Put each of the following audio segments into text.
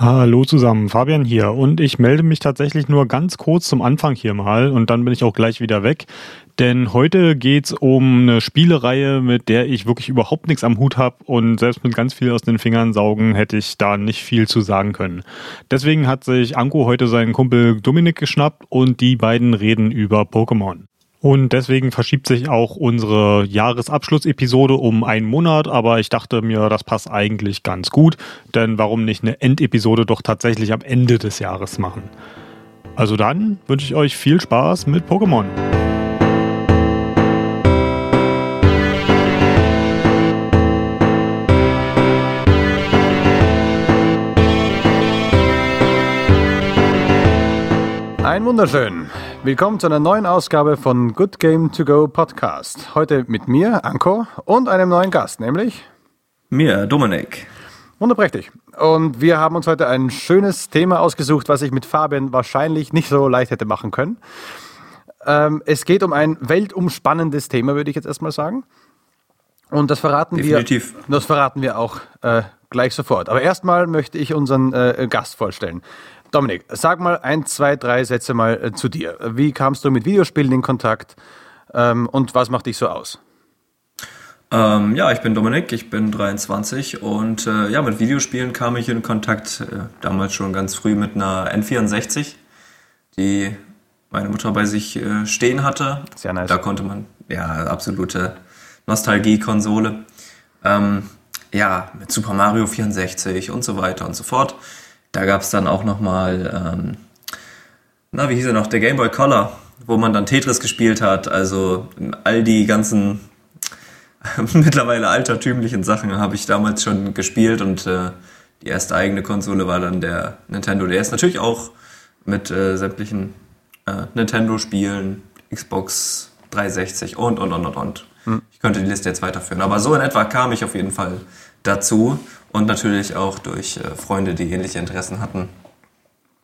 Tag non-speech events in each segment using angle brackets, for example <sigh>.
Hallo zusammen, Fabian hier und ich melde mich tatsächlich nur ganz kurz zum Anfang hier mal und dann bin ich auch gleich wieder weg, denn heute geht's um eine Spielereihe, mit der ich wirklich überhaupt nichts am Hut habe und selbst mit ganz viel aus den Fingern saugen hätte ich da nicht viel zu sagen können. Deswegen hat sich Anko heute seinen Kumpel Dominik geschnappt und die beiden reden über Pokémon. Und deswegen verschiebt sich auch unsere Jahresabschlussepisode um einen Monat, aber ich dachte mir, das passt eigentlich ganz gut, denn warum nicht eine Endepisode doch tatsächlich am Ende des Jahres machen? Also dann wünsche ich euch viel Spaß mit Pokémon. Ein wunderschön. Willkommen zu einer neuen Ausgabe von Good Game To Go Podcast. Heute mit mir, Anko, und einem neuen Gast, nämlich mir, Dominik. Wunderprächtig. Und wir haben uns heute ein schönes Thema ausgesucht, was ich mit Fabian wahrscheinlich nicht so leicht hätte machen können. Ähm, es geht um ein weltumspannendes Thema, würde ich jetzt erstmal sagen. Und das verraten Definitiv. wir. Das verraten wir auch äh, gleich sofort. Aber erstmal möchte ich unseren äh, Gast vorstellen. Dominik, sag mal ein, zwei, drei Sätze mal äh, zu dir. Wie kamst du mit Videospielen in Kontakt ähm, und was macht dich so aus? Ähm, ja, ich bin Dominik, ich bin 23 und äh, ja, mit Videospielen kam ich in Kontakt äh, damals schon ganz früh mit einer N64, die meine Mutter bei sich äh, stehen hatte. Sehr nice. Da konnte man, ja, absolute Nostalgie-Konsole. Ähm, ja, mit Super Mario 64 und so weiter und so fort. Da gab es dann auch nochmal, ähm, na, wie hieß er noch, der Game Boy Color, wo man dann Tetris gespielt hat. Also all die ganzen <laughs> mittlerweile altertümlichen Sachen habe ich damals schon gespielt und äh, die erste eigene Konsole war dann der Nintendo DS. Natürlich auch mit äh, sämtlichen äh, Nintendo-Spielen, Xbox 360 und, und, und, und, und. Hm. Ich könnte die Liste jetzt weiterführen. Aber so in etwa kam ich auf jeden Fall dazu und natürlich auch durch äh, Freunde, die ähnliche Interessen hatten,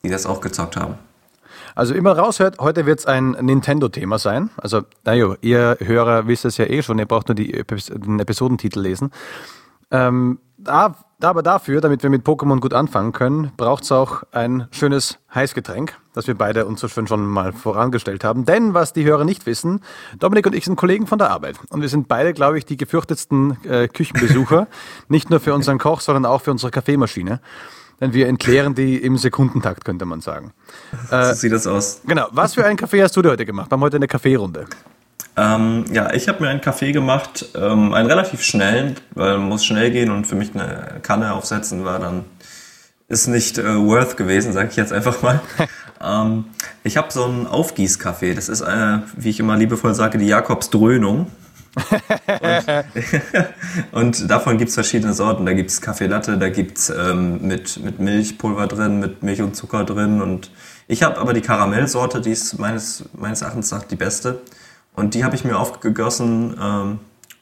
die das auch gezockt haben. Also immer raushört, heute wird es ein Nintendo-Thema sein. Also, naja, ihr Hörer wisst es ja eh schon, ihr braucht nur die, den Episodentitel lesen. Ähm, da, aber dafür, damit wir mit Pokémon gut anfangen können, braucht es auch ein schönes Heißgetränk, das wir beide uns so schön schon mal vorangestellt haben. Denn was die Hörer nicht wissen, Dominik und ich sind Kollegen von der Arbeit. Und wir sind beide, glaube ich, die gefürchtetsten äh, Küchenbesucher. <laughs> nicht nur für unseren Koch, sondern auch für unsere Kaffeemaschine. Denn wir entleeren die im Sekundentakt, könnte man sagen. Äh, so sieht das aus. Genau. Was für einen Kaffee hast du dir heute gemacht? Wir haben heute eine Kaffeerunde. Ähm, ja, ich habe mir einen Kaffee gemacht, ähm, einen relativ schnellen, weil man muss schnell gehen und für mich eine Kanne aufsetzen war dann ist nicht äh, worth gewesen, sage ich jetzt einfach mal. <laughs> ähm, ich habe so einen Aufgießkaffee. Das ist, äh, wie ich immer liebevoll sage, die Jakobsdröhnung. und, <laughs> und, davon gibt's verschiedene Sorten. Da gibt's Kaffee Latte, da gibt's ähm, mit, mit Milchpulver drin, mit Milch und Zucker drin. Und ich habe aber die Karamellsorte, die ist meines, meines Erachtens nach die beste. Und die habe ich mir aufgegossen ähm,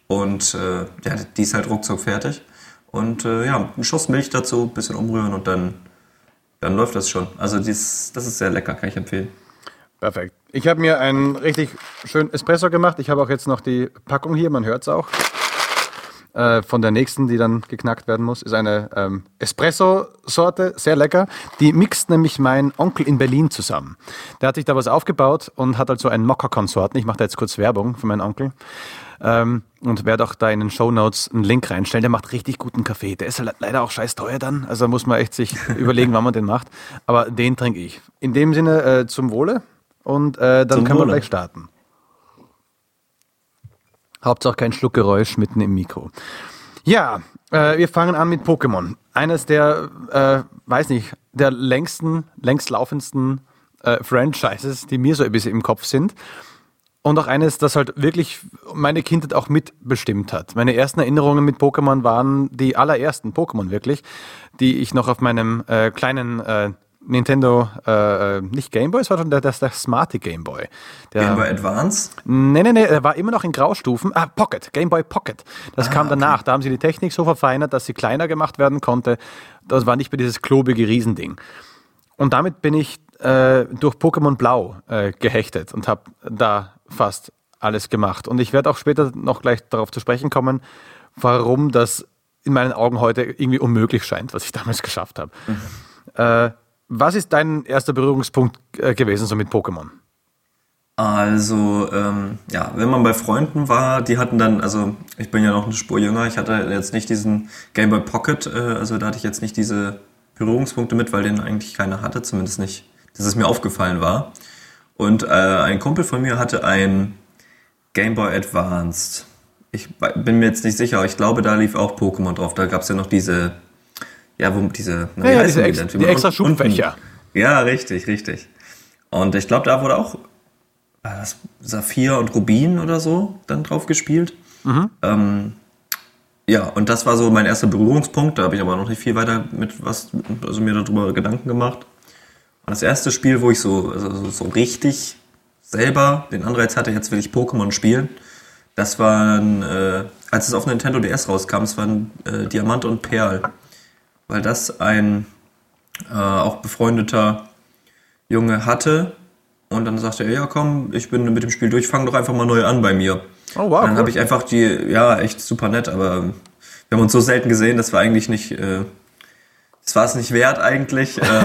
und äh, ja, die ist halt ruckzuck fertig. Und äh, ja, ein Schuss Milch dazu, ein bisschen umrühren und dann, dann läuft das schon. Also dies, das ist sehr lecker, kann ich empfehlen. Perfekt. Ich habe mir einen richtig schönen Espresso gemacht. Ich habe auch jetzt noch die Packung hier, man hört es auch. Äh, von der nächsten, die dann geknackt werden muss, ist eine ähm, Espresso-Sorte, sehr lecker. Die mixt nämlich mein Onkel in Berlin zusammen. Der hat sich da was aufgebaut und hat also einen Mokka-Konsorten. Ich mache da jetzt kurz Werbung für meinen Onkel. Ähm, und werde auch da in den Show Notes einen Link reinstellen. Der macht richtig guten Kaffee. Der ist leider auch scheiß teuer dann. Also muss man echt sich <laughs> überlegen, wann man den macht. Aber den trinke ich. In dem Sinne äh, zum Wohle und äh, dann zum können Wohle. wir gleich starten. Hauptsache kein Schluckgeräusch mitten im Mikro. Ja, äh, wir fangen an mit Pokémon. Eines der, äh, weiß nicht, der längsten, längst laufendsten äh, Franchises, die mir so ein bisschen im Kopf sind. Und auch eines, das halt wirklich meine Kindheit auch mitbestimmt hat. Meine ersten Erinnerungen mit Pokémon waren die allerersten Pokémon wirklich, die ich noch auf meinem äh, kleinen äh, Nintendo, äh, nicht Game Boy, es war schon der, der, der smarte Game Boy. Der, Game Boy Advance? Nee, nee, nee, er war immer noch in Graustufen. Ah, Pocket, Game Boy Pocket. Das ah, kam danach. Okay. Da haben sie die Technik so verfeinert, dass sie kleiner gemacht werden konnte. Das war nicht mehr dieses klobige Riesending. Und damit bin ich äh, durch Pokémon Blau äh, gehechtet und habe da fast alles gemacht. Und ich werde auch später noch gleich darauf zu sprechen kommen, warum das in meinen Augen heute irgendwie unmöglich scheint, was ich <laughs> damals geschafft habe. Mhm. Äh, was ist dein erster Berührungspunkt äh, gewesen so mit Pokémon? Also, ähm, ja, wenn man bei Freunden war, die hatten dann, also ich bin ja noch eine Spur jünger, ich hatte jetzt nicht diesen Game Boy Pocket, äh, also da hatte ich jetzt nicht diese Berührungspunkte mit, weil den eigentlich keiner hatte, zumindest nicht, dass es mir aufgefallen war. Und äh, ein Kumpel von mir hatte ein Game Boy Advanced. Ich bin mir jetzt nicht sicher, ich glaube, da lief auch Pokémon drauf. Da gab es ja noch diese, ja, wo diese, na, ja, ja, diese ex die, die extra Schubfächer. Ja, richtig, richtig. Und ich glaube, da wurde auch das Saphir und Rubin oder so dann drauf gespielt. Mhm. Ähm, ja, und das war so mein erster Berührungspunkt. Da habe ich aber noch nicht viel weiter mit was, also mir darüber Gedanken gemacht. Und das erste Spiel, wo ich so, also so richtig selber den Anreiz hatte, jetzt will ich Pokémon spielen, das war, äh, als es auf Nintendo DS rauskam, es waren äh, Diamant und Perl. Weil das ein äh, auch befreundeter Junge hatte, und dann sagte er, ja komm, ich bin mit dem Spiel durch, fang doch einfach mal neu an bei mir. Oh wow. Und dann habe ich einfach die, ja, echt super nett, aber wir haben uns so selten gesehen, das war eigentlich nicht, äh, das war es nicht wert eigentlich. Äh,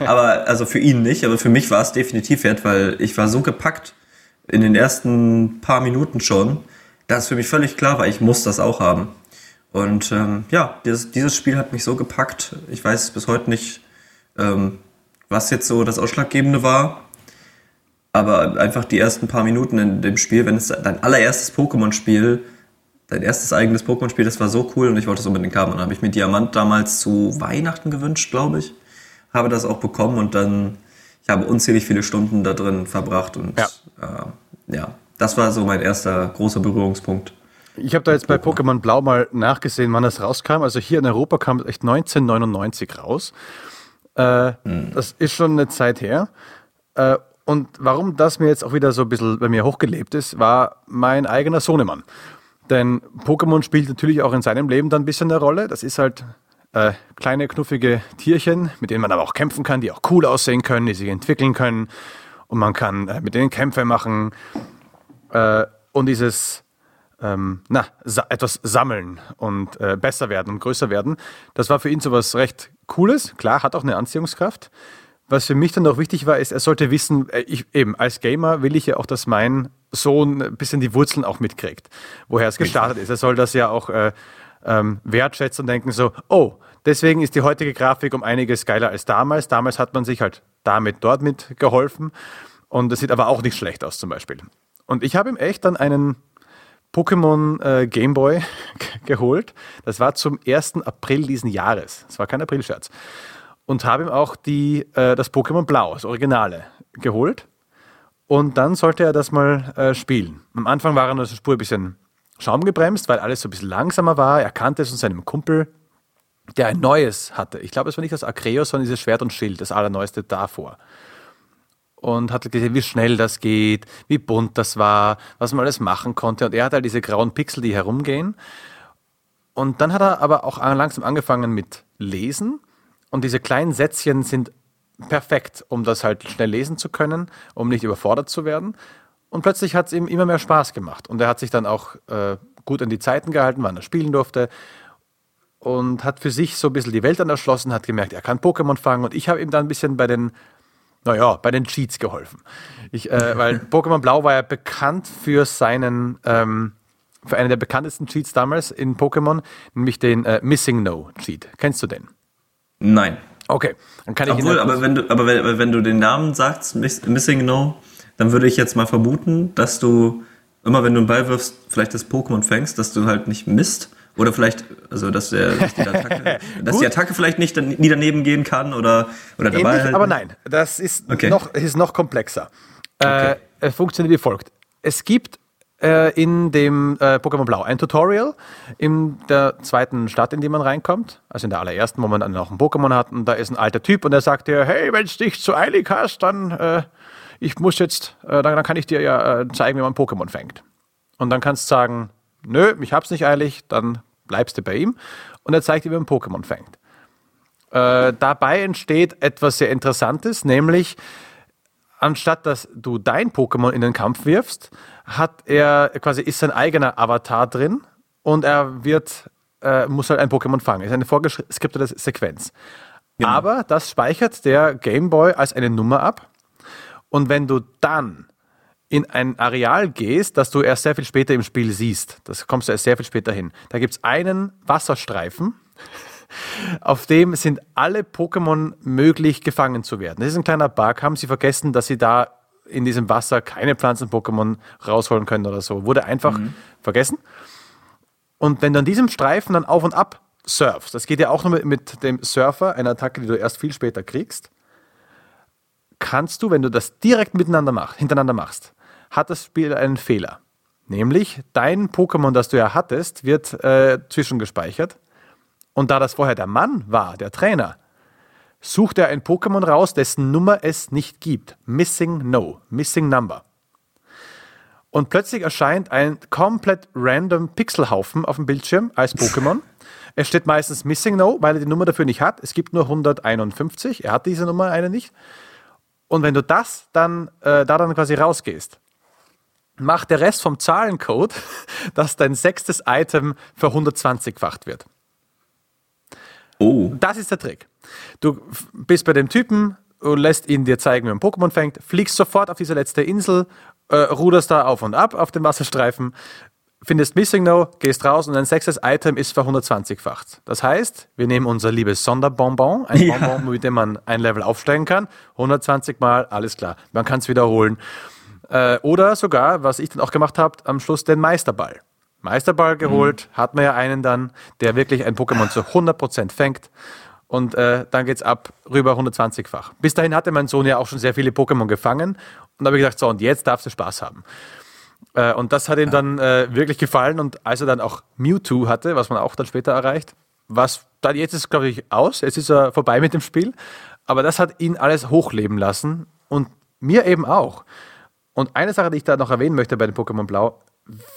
<laughs> aber also für ihn nicht, aber für mich war es definitiv wert, weil ich war so gepackt in den ersten paar Minuten schon, dass für mich völlig klar war, ich muss das auch haben. Und ähm, ja, dieses, dieses Spiel hat mich so gepackt. Ich weiß bis heute nicht, ähm, was jetzt so das Ausschlaggebende war. Aber einfach die ersten paar Minuten in dem Spiel, wenn es dein allererstes Pokémon-Spiel, dein erstes eigenes Pokémon-Spiel, das war so cool und ich wollte es unbedingt haben. Und dann habe ich mir Diamant damals zu Weihnachten gewünscht, glaube ich. Habe das auch bekommen und dann, ich habe unzählig viele Stunden da drin verbracht und ja, äh, ja das war so mein erster großer Berührungspunkt. Ich habe da jetzt bei Pokémon Blau mal nachgesehen, wann es rauskam. Also hier in Europa kam es echt 1999 raus. Äh, hm. Das ist schon eine Zeit her. Äh, und warum das mir jetzt auch wieder so ein bisschen bei mir hochgelebt ist, war mein eigener Sohnemann. Denn Pokémon spielt natürlich auch in seinem Leben dann ein bisschen eine Rolle. Das ist halt äh, kleine, knuffige Tierchen, mit denen man aber auch kämpfen kann, die auch cool aussehen können, die sich entwickeln können. Und man kann äh, mit denen Kämpfe machen. Äh, und dieses ähm, na, sa etwas sammeln und äh, besser werden und größer werden, das war für ihn so was recht Cooles. Klar, hat auch eine Anziehungskraft. Was für mich dann auch wichtig war, ist, er sollte wissen, äh, ich, eben als Gamer will ich ja auch, dass mein Sohn ein bisschen die Wurzeln auch mitkriegt, woher es gestartet ist. Er soll das ja auch äh, ähm, wertschätzen und denken so, oh, deswegen ist die heutige Grafik um einiges geiler als damals. Damals hat man sich halt damit dort mitgeholfen und es sieht aber auch nicht schlecht aus zum Beispiel. Und ich habe ihm echt dann einen Pokémon äh, Game Boy <laughs> geholt. Das war zum 1. April diesen Jahres. Das war kein Aprilscherz und habe ihm auch die, äh, das Pokémon Blau, das Originale, geholt. Und dann sollte er das mal äh, spielen. Am Anfang war er nur so Spur ein bisschen schaumgebremst, weil alles so ein bisschen langsamer war. Er kannte es von seinem Kumpel, der ein neues hatte. Ich glaube, es war nicht das Acreos, sondern dieses Schwert und Schild, das allerneueste davor. Und hatte gesehen, wie schnell das geht, wie bunt das war, was man alles machen konnte. Und er hat halt diese grauen Pixel, die herumgehen. Und dann hat er aber auch langsam angefangen mit Lesen und diese kleinen Sätzchen sind perfekt, um das halt schnell lesen zu können, um nicht überfordert zu werden. Und plötzlich hat es ihm immer mehr Spaß gemacht. Und er hat sich dann auch äh, gut an die Zeiten gehalten, wann er spielen durfte. Und hat für sich so ein bisschen die Welt dann erschlossen, hat gemerkt, er kann Pokémon fangen. Und ich habe ihm dann ein bisschen bei den, naja, bei den Cheats geholfen. Ich, äh, weil <laughs> Pokémon Blau war ja bekannt für seinen, ähm, für einen der bekanntesten Cheats damals in Pokémon, nämlich den äh, Missing No Cheat. Kennst du den? Nein. Okay, dann kann ich Obwohl, aber wenn du, aber wenn, wenn du den Namen sagst, Missing No, dann würde ich jetzt mal vermuten, dass du immer, wenn du einen Ball wirfst, vielleicht das Pokémon fängst, dass du halt nicht misst. Oder vielleicht, also dass, der, dass, die, Attacke, <laughs> dass die Attacke vielleicht nicht nie daneben gehen kann oder, oder dabei. Ähnlich, halt aber nein, das ist, okay. noch, ist noch komplexer. Okay. Äh, es funktioniert wie folgt. Es gibt äh, in dem äh, Pokémon Blau ein Tutorial in der zweiten Stadt, in die man reinkommt, also in der allerersten, wo man dann noch ein Pokémon hat und da ist ein alter Typ und der sagt dir, hey, wenn es dich zu eilig hast, dann äh, ich muss jetzt, äh, dann, dann, kann ich dir ja äh, zeigen, wie man Pokémon fängt. Und dann kannst du sagen, nö, ich hab's nicht eilig, dann bleibst du bei ihm und er zeigt dir, wie man Pokémon fängt. Äh, dabei entsteht etwas sehr Interessantes, nämlich anstatt dass du dein Pokémon in den Kampf wirfst, hat er quasi ist sein eigener Avatar drin und er wird äh, muss halt ein Pokémon fangen. Ist eine vorgeskriptete Sequenz. Genau. Aber das speichert der Game Boy als eine Nummer ab. Und wenn du dann in ein Areal gehst, das du erst sehr viel später im Spiel siehst, das kommst du erst sehr viel später hin, da gibt es einen Wasserstreifen, <laughs> auf dem sind alle Pokémon möglich gefangen zu werden. Das ist ein kleiner Bug. Haben sie vergessen, dass sie da in diesem Wasser keine Pflanzen-Pokémon rausholen können oder so. Wurde einfach mhm. vergessen. Und wenn du an diesem Streifen dann auf und ab surfst, das geht ja auch nur mit, mit dem Surfer, eine Attacke, die du erst viel später kriegst, kannst du, wenn du das direkt miteinander machst, hintereinander machst, hat das Spiel einen Fehler. Nämlich, dein Pokémon, das du ja hattest, wird äh, zwischengespeichert. Und da das vorher der Mann war, der Trainer, sucht er ein Pokémon raus, dessen Nummer es nicht gibt. Missing No, Missing Number. Und plötzlich erscheint ein komplett random Pixelhaufen auf dem Bildschirm als Pokémon. <laughs> es steht meistens Missing No, weil er die Nummer dafür nicht hat. Es gibt nur 151. Er hat diese Nummer eine nicht. Und wenn du das dann, äh, da dann quasi rausgehst, macht der Rest vom Zahlencode, <laughs> dass dein sechstes Item für 120-facht wird. Oh. Das ist der Trick. Du bist bei dem Typen, lässt ihn dir zeigen, wie man Pokémon fängt, fliegst sofort auf diese letzte Insel, äh, ruderst da auf und ab auf dem Wasserstreifen, findest Missing No, gehst raus und dein sechstes Item ist für 120-facht. Das heißt, wir nehmen unser liebes Sonderbonbon, ein ja. Bonbon, mit dem man ein Level aufsteigen kann, 120 Mal, alles klar, man kann es wiederholen. Äh, oder sogar, was ich dann auch gemacht habe, am Schluss den Meisterball. Meisterball geholt, mhm. hat man ja einen dann, der wirklich ein Pokémon zu 100% fängt. Und äh, dann geht's ab rüber 120-fach. Bis dahin hatte mein Sohn ja auch schon sehr viele Pokémon gefangen. Und da habe ich gedacht, so, und jetzt darfst du Spaß haben. Äh, und das hat ihm dann äh, wirklich gefallen. Und als er dann auch Mewtwo hatte, was man auch dann später erreicht, was dann jetzt ist, glaube ich, aus. Jetzt ist er vorbei mit dem Spiel. Aber das hat ihn alles hochleben lassen. Und mir eben auch. Und eine Sache, die ich da noch erwähnen möchte bei dem Pokémon Blau,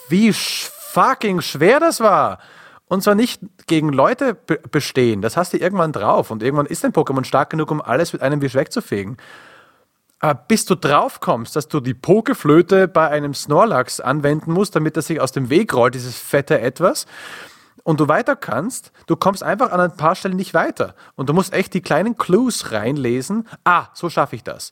wie fucking schwer das war. Und zwar nicht gegen Leute bestehen. Das hast du irgendwann drauf. Und irgendwann ist dein Pokémon stark genug, um alles mit einem Wisch wegzufegen. Aber bis du drauf kommst, dass du die Pokeflöte bei einem Snorlax anwenden musst, damit er sich aus dem Weg rollt, dieses fette Etwas, und du weiter kannst, du kommst einfach an ein paar Stellen nicht weiter. Und du musst echt die kleinen Clues reinlesen. Ah, so schaffe ich das.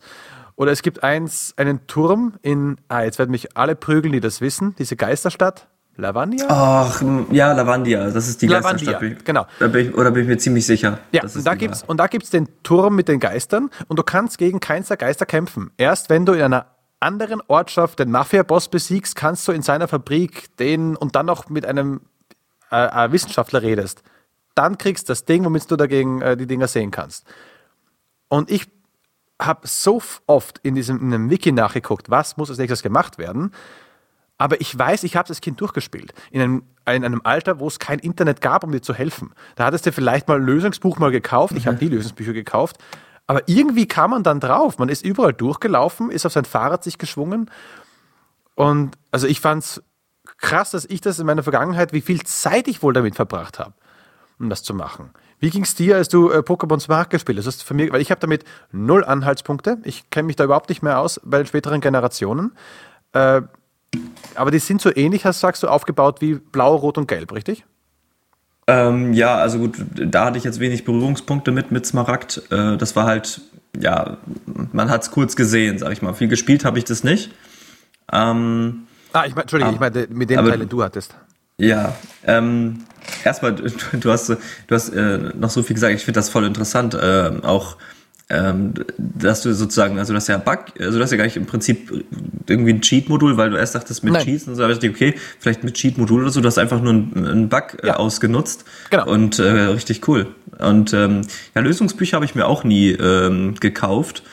Oder es gibt eins, einen Turm in, ah, jetzt werden mich alle prügeln, die das wissen, diese Geisterstadt. Lavandia? Ach, ja, Lavandia, das ist die Lavandia, Geisterstadt. genau. Da bin ich, oder bin ich mir ziemlich sicher. Ja, und da, gibt's, und da gibt's den Turm mit den Geistern und du kannst gegen keins der Geister kämpfen. Erst wenn du in einer anderen Ortschaft den Mafia-Boss besiegst, kannst du in seiner Fabrik den und dann noch mit einem äh, äh, Wissenschaftler redest. Dann kriegst du das Ding, womit du dagegen äh, die Dinger sehen kannst. Und ich habe so oft in diesem in einem Wiki nachgeguckt, was muss als nächstes gemacht werden. Aber ich weiß, ich habe das Kind durchgespielt. In einem, in einem Alter, wo es kein Internet gab, um dir zu helfen. Da hattest du vielleicht mal ein Lösungsbuch mal gekauft. Ich mhm. habe die Lösungsbücher gekauft. Aber irgendwie kam man dann drauf. Man ist überall durchgelaufen, ist auf sein Fahrrad sich geschwungen. Und also ich fand es krass, dass ich das in meiner Vergangenheit, wie viel Zeit ich wohl damit verbracht habe, um das zu machen. Wie ging es dir, als du äh, Pokémon Smart gespielt hast? Für mich, weil ich habe damit null Anhaltspunkte. Ich kenne mich da überhaupt nicht mehr aus bei den späteren Generationen. Äh, aber die sind so ähnlich, hast, sagst du, aufgebaut wie Blau, Rot und Gelb, richtig? Ähm, ja, also gut, da hatte ich jetzt wenig Berührungspunkte mit, mit Smaragd. Äh, das war halt, ja, man hat es kurz gesehen, sag ich mal. Viel gespielt habe ich das nicht. Ähm, ah, ich mein, Entschuldigung, ich meine mit den du hattest. Ja, ähm, erstmal, du, du hast, du hast äh, noch so viel gesagt, ich finde das voll interessant, äh, auch ähm, dass du sozusagen, also das ist ja Bug, also das ja gar nicht im Prinzip irgendwie ein Cheat-Modul, weil du erst dachtest mit Nein. Cheats und so, aber ich dachte, okay, vielleicht mit Cheat-Modul oder so, du hast einfach nur einen, einen Bug äh, ja. ausgenutzt genau. und äh, richtig cool. Und ähm, ja, Lösungsbücher habe ich mir auch nie ähm, gekauft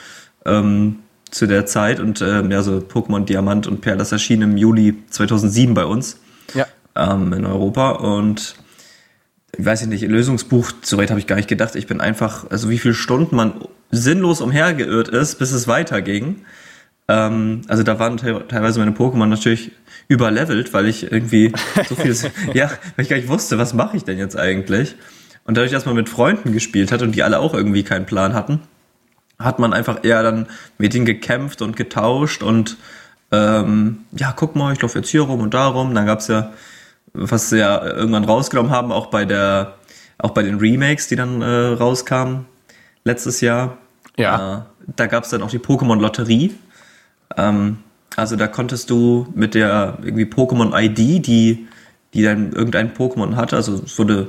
ähm, zu der Zeit und ähm, ja, so Pokémon Diamant und Perl, das erschien im Juli 2007 bei uns ja. Ähm, in Europa und ich weiß nicht, Lösungsbuch, so weit habe ich gar nicht gedacht. Ich bin einfach, also wie viele Stunden man sinnlos umhergeirrt ist, bis es weiterging. Ähm, also da waren teilweise meine Pokémon natürlich überlevelt, weil ich irgendwie so viel, <laughs> ja, weil ich gar nicht wusste, was mache ich denn jetzt eigentlich. Und dadurch, dass man mit Freunden gespielt hat und die alle auch irgendwie keinen Plan hatten, hat man einfach eher dann mit ihnen gekämpft und getauscht und ähm, ja, guck mal, ich laufe jetzt hier rum und da rum. Dann gab's ja, was sie ja irgendwann rausgenommen haben, auch bei der, auch bei den Remakes, die dann äh, rauskamen, letztes Jahr. Ja. Äh, da gab es dann auch die Pokémon-Lotterie. Ähm, also da konntest du mit der irgendwie Pokémon-ID, die, die dann irgendein Pokémon hatte, also es wurde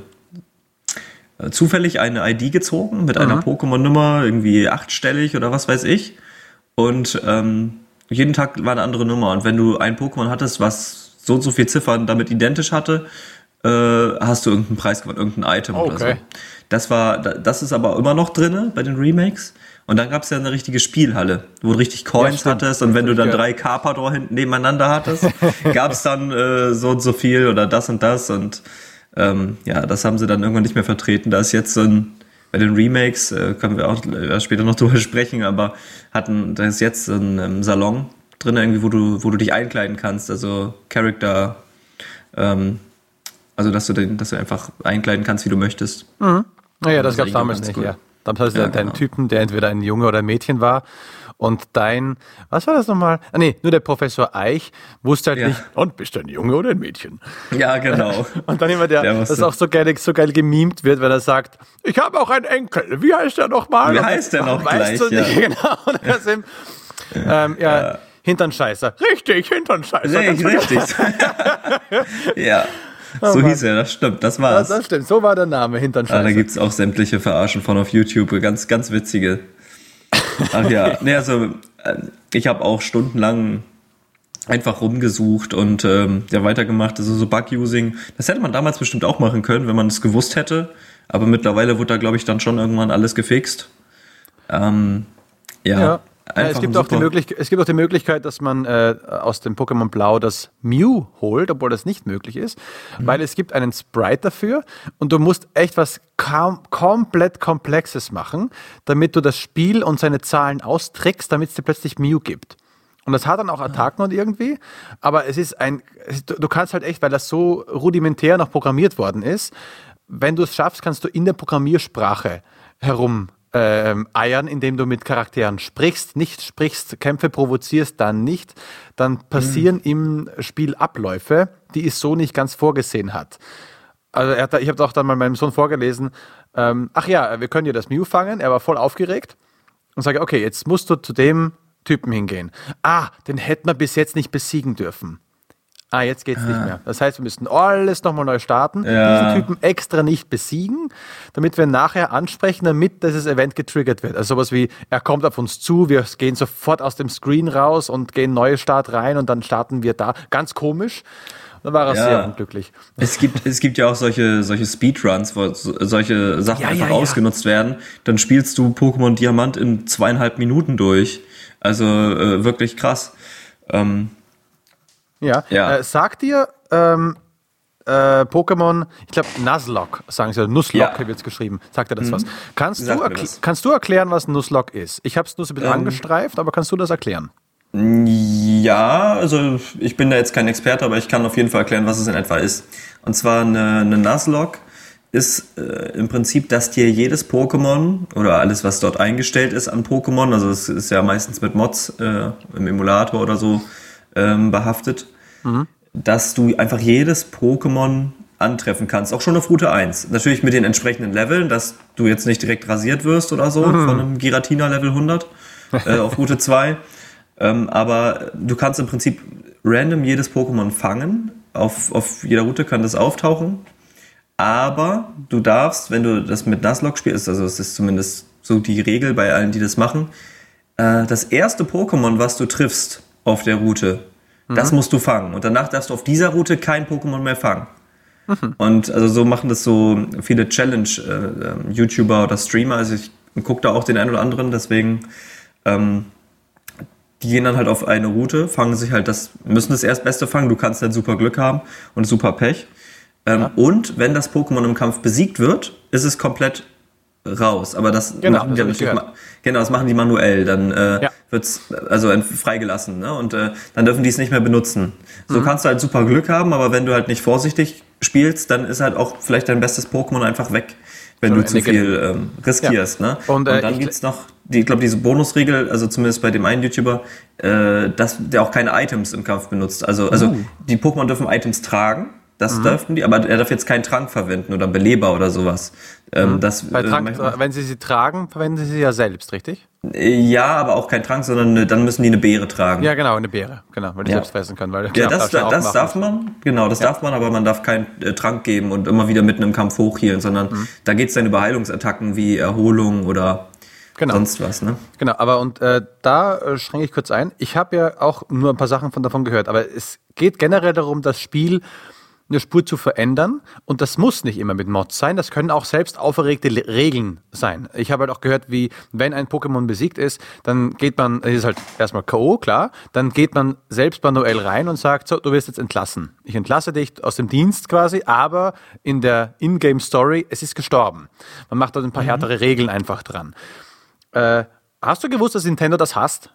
äh, zufällig eine ID gezogen mit einer Pokémon-Nummer, irgendwie achtstellig oder was weiß ich. Und ähm, jeden Tag war eine andere Nummer. Und wenn du ein Pokémon hattest, was so und so viel Ziffern damit identisch hatte, äh, hast du irgendeinen Preis gewonnen, irgendein Item oder so. Okay. Das war, da- das ist aber immer noch drinne bei den Remakes. Und dann gab es ja eine richtige Spielhalle, wo du richtig Coins stimmt. hattest und wenn du dann Ja. drei Carpador hinten nebeneinander hattest, <laughs> gab es dann äh, so und so viel oder das und das und ähm, ja, das haben sie dann irgendwann nicht mehr vertreten. Da ist jetzt so ein, bei den Remakes, äh, können wir auch äh, später noch <laughs> drüber sprechen, aber hatten, da ist jetzt so ein ähm, Salon drin irgendwie, wo du, wo du dich einkleiden kannst, also Character, ähm, also dass du den, dass du einfach einkleiden kannst, wie du möchtest. Naja, das Das gab es damals nicht, gut. ja. Damals hast du Ja, deinen genau. Typen, der entweder ein Junge oder ein Mädchen war. Und dein, was war das nochmal? Ah, nee, nur der Professor Eich wusste halt Ja. nicht, und bist du ein Junge oder ein Mädchen? Ja, genau. <laughs> Und dann immer der, Der das auch so geil, so geil gemimt wird, wenn er sagt, ich habe auch einen Enkel, wie heißt der nochmal? Wie heißt der noch weißt gleich, Du nicht, <laughs> <laughs> ja. genau. Und er ist ihm, ähm, ja, Hinternscheißer. Richtig, Hinternscheißer. Richtig, richtig. <laughs> ja, so hieß er, das stimmt, das Ja, war's. das stimmt, so war der Name, Ah, Hinternscheißer. da gibt's auch sämtliche Verarschen von auf YouTube, ganz, ganz witzige. Ach ja, nee, also äh, ich habe auch stundenlang einfach rumgesucht und ähm, ja weitergemacht, also so Bug-Using. Das hätte man damals bestimmt auch machen können, wenn man es gewusst hätte. Aber mittlerweile wurde da, glaube ich, dann schon irgendwann alles gefixt. Ähm, ja, Ja. Ja, einfach es, gibt auch die Möglichkeit, es gibt auch die Möglichkeit, dass man äh, aus dem Pokémon Blau das Mew holt, obwohl das nicht möglich ist, Mhm. weil es gibt einen Sprite dafür und du musst echt was kaum, komplett Komplexes machen, damit du das Spiel und seine Zahlen austrickst, damit es dir plötzlich Mew gibt. Und das hat dann auch Attacken und irgendwie, aber es ist ein, du kannst halt echt, weil das so rudimentär noch programmiert worden ist, wenn du es schaffst, kannst du in der Programmiersprache herum ähm, eiern, indem du mit Charakteren sprichst, nicht sprichst, Kämpfe provozierst, dann nicht, dann passieren im Spiel Abläufe, die es so nicht ganz vorgesehen hat. Also er hat da, ich habe auch dann mal meinem Sohn vorgelesen, ähm, ach ja, wir können dir das Mew fangen, er war voll aufgeregt und sage, okay, jetzt musst du zu dem Typen hingehen. Ah, den hätten wir bis jetzt nicht besiegen dürfen. Ah, jetzt geht's nicht mehr. Das heißt, wir müssten alles nochmal neu starten, Ja. diesen Typen extra nicht besiegen, damit wir nachher ansprechen, damit dieses Event getriggert wird. Also sowas wie, er kommt auf uns zu, wir gehen sofort aus dem Screen raus und gehen neue Start rein und dann starten wir da. Ganz komisch. Dann war er Ja. sehr unglücklich. Es gibt, es gibt ja auch solche, solche Speedruns, wo so- solche Sachen Ja, einfach ausgenutzt werden. Dann spielst du Pokémon Diamant in zweieinhalb Minuten durch. Also äh, wirklich krass. Ähm, Ja. Ja. Äh, sagt dir ähm, äh, Pokémon, ich glaube Nuzlocke, sagen sie, Nuzlocke Ja. wird es geschrieben. Sagt dir das was? Kannst du, das. kannst du erklären, was Nuzlocke ist? Ich habe es nur so ein bisschen Ähm. angestreift, aber kannst du das erklären? Ja, also ich bin da jetzt kein Experte, aber ich kann auf jeden Fall erklären, was es in etwa ist. Und zwar eine, eine Nuzlocke ist äh, im Prinzip, dass dir jedes Pokémon oder alles, was dort eingestellt ist an Pokémon, also es ist ja meistens mit Mods äh, im Emulator oder so ähm, behaftet, dass du einfach jedes Pokémon antreffen kannst, auch schon auf Route 1. Natürlich mit den entsprechenden Leveln, dass du jetzt nicht direkt rasiert wirst oder so von einem Giratina Level 100 äh, auf <laughs> Route 2. Ähm, aber du kannst im Prinzip random jedes Pokémon fangen. Auf, auf jeder Route kann das auftauchen. Aber du darfst, wenn du das mit Nuzlocke spielst, also es ist zumindest so die Regel bei allen, die das machen, äh, das erste Pokémon, was du triffst auf der Route, das musst du fangen. Und danach darfst du auf dieser Route kein Pokémon mehr fangen. Und also so machen das so viele Challenge-YouTuber oder Streamer. Also ich gucke da auch den einen oder anderen, deswegen ähm, die gehen dann halt auf eine Route, fangen sich halt das, müssen das Erstbeste fangen, du kannst dann super Glück haben und super Pech. Ähm, Und wenn das Pokémon im Kampf besiegt wird, ist es komplett raus. Aber das Genau, machen das die dann ich natürlich genau, das machen die manuell. Dann äh, Ja. wird's also freigelassen, ne? Und äh, dann dürfen die es nicht mehr benutzen. So Mhm. kannst du halt super Glück haben, aber wenn du halt nicht vorsichtig spielst, dann ist halt auch vielleicht dein bestes Pokémon einfach weg, wenn Am du zu viel ähm, riskierst, ne? Und, Und, äh, dann ich- gibt's noch, die, ich glaube, diese Bonusregel, also zumindest bei dem einen YouTuber, äh, dass der auch keine Items im Kampf benutzt. Also, also Uh. die Pokémon dürfen Items tragen, Das mhm. dürften die, aber er darf jetzt keinen Trank verwenden oder Beleber oder sowas. Ähm, mhm. das, Bei Trank, äh, wenn sie sie tragen, verwenden sie sie ja selbst, richtig? Ja, aber auch kein Trank, sondern dann müssen die eine Beere tragen. Ja, genau, eine Beere, genau, weil die ja. selbst fressen können. Weil ja, das, das, das darf man, genau, das ja. darf man, aber man darf keinen äh, Trank geben und immer wieder mitten im Kampf hochhielen, sondern mhm. da geht es dann über Heilungsattacken wie Erholung oder genau. sonst was. Ne? Genau, aber und äh, da äh, schränke ich kurz ein. Ich habe ja auch nur ein paar Sachen von davon gehört, aber es geht generell darum, das Spiel eine Spur zu verändern. Und das muss nicht immer mit Mods sein. Das können auch selbst auferregte Regeln sein. Ich habe halt auch gehört, wie wenn ein Pokémon besiegt ist, dann geht man, das ist halt erstmal K.O., klar, dann geht man selbst manuell rein und sagt, so, du wirst jetzt entlassen. Ich entlasse dich aus dem Dienst quasi, aber in der Ingame-Story, es ist gestorben. Man macht da ein paar mhm. härtere Regeln einfach dran. Äh, hast du gewusst, dass Nintendo das hasst?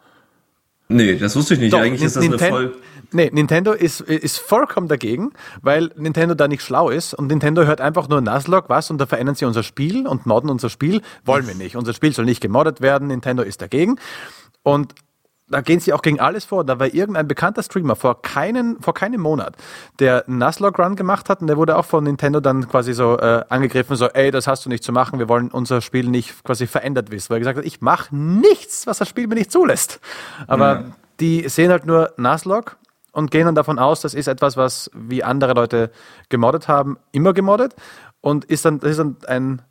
Nee, das wusste ich nicht. Doch, Eigentlich ist das Ninten eine voll. Nee, Nintendo ist, ist vollkommen dagegen, weil Nintendo da nicht schlau ist und Nintendo hört einfach nur Nuzlocke, was, und da verändern sie unser Spiel und modden unser Spiel. Wollen wir nicht. Unser Spiel soll nicht gemoddet werden. Nintendo ist dagegen. Und da gehen sie auch gegen alles vor. Da war irgendein bekannter Streamer vor, keinen, vor keinem Monat, der Nuzlocke Run gemacht hat und der wurde auch von Nintendo dann quasi so äh, angegriffen, so, ey, das hast du nicht zu machen, wir wollen unser Spiel nicht quasi verändert wissen. Weil er gesagt hat, ich mache nichts, was das Spiel mir nicht zulässt. Aber ja. die sehen halt nur Nuzlocke und gehen dann davon aus, das ist etwas, was wie andere Leute gemoddet haben, immer gemoddet und ist dann, das ist dann ein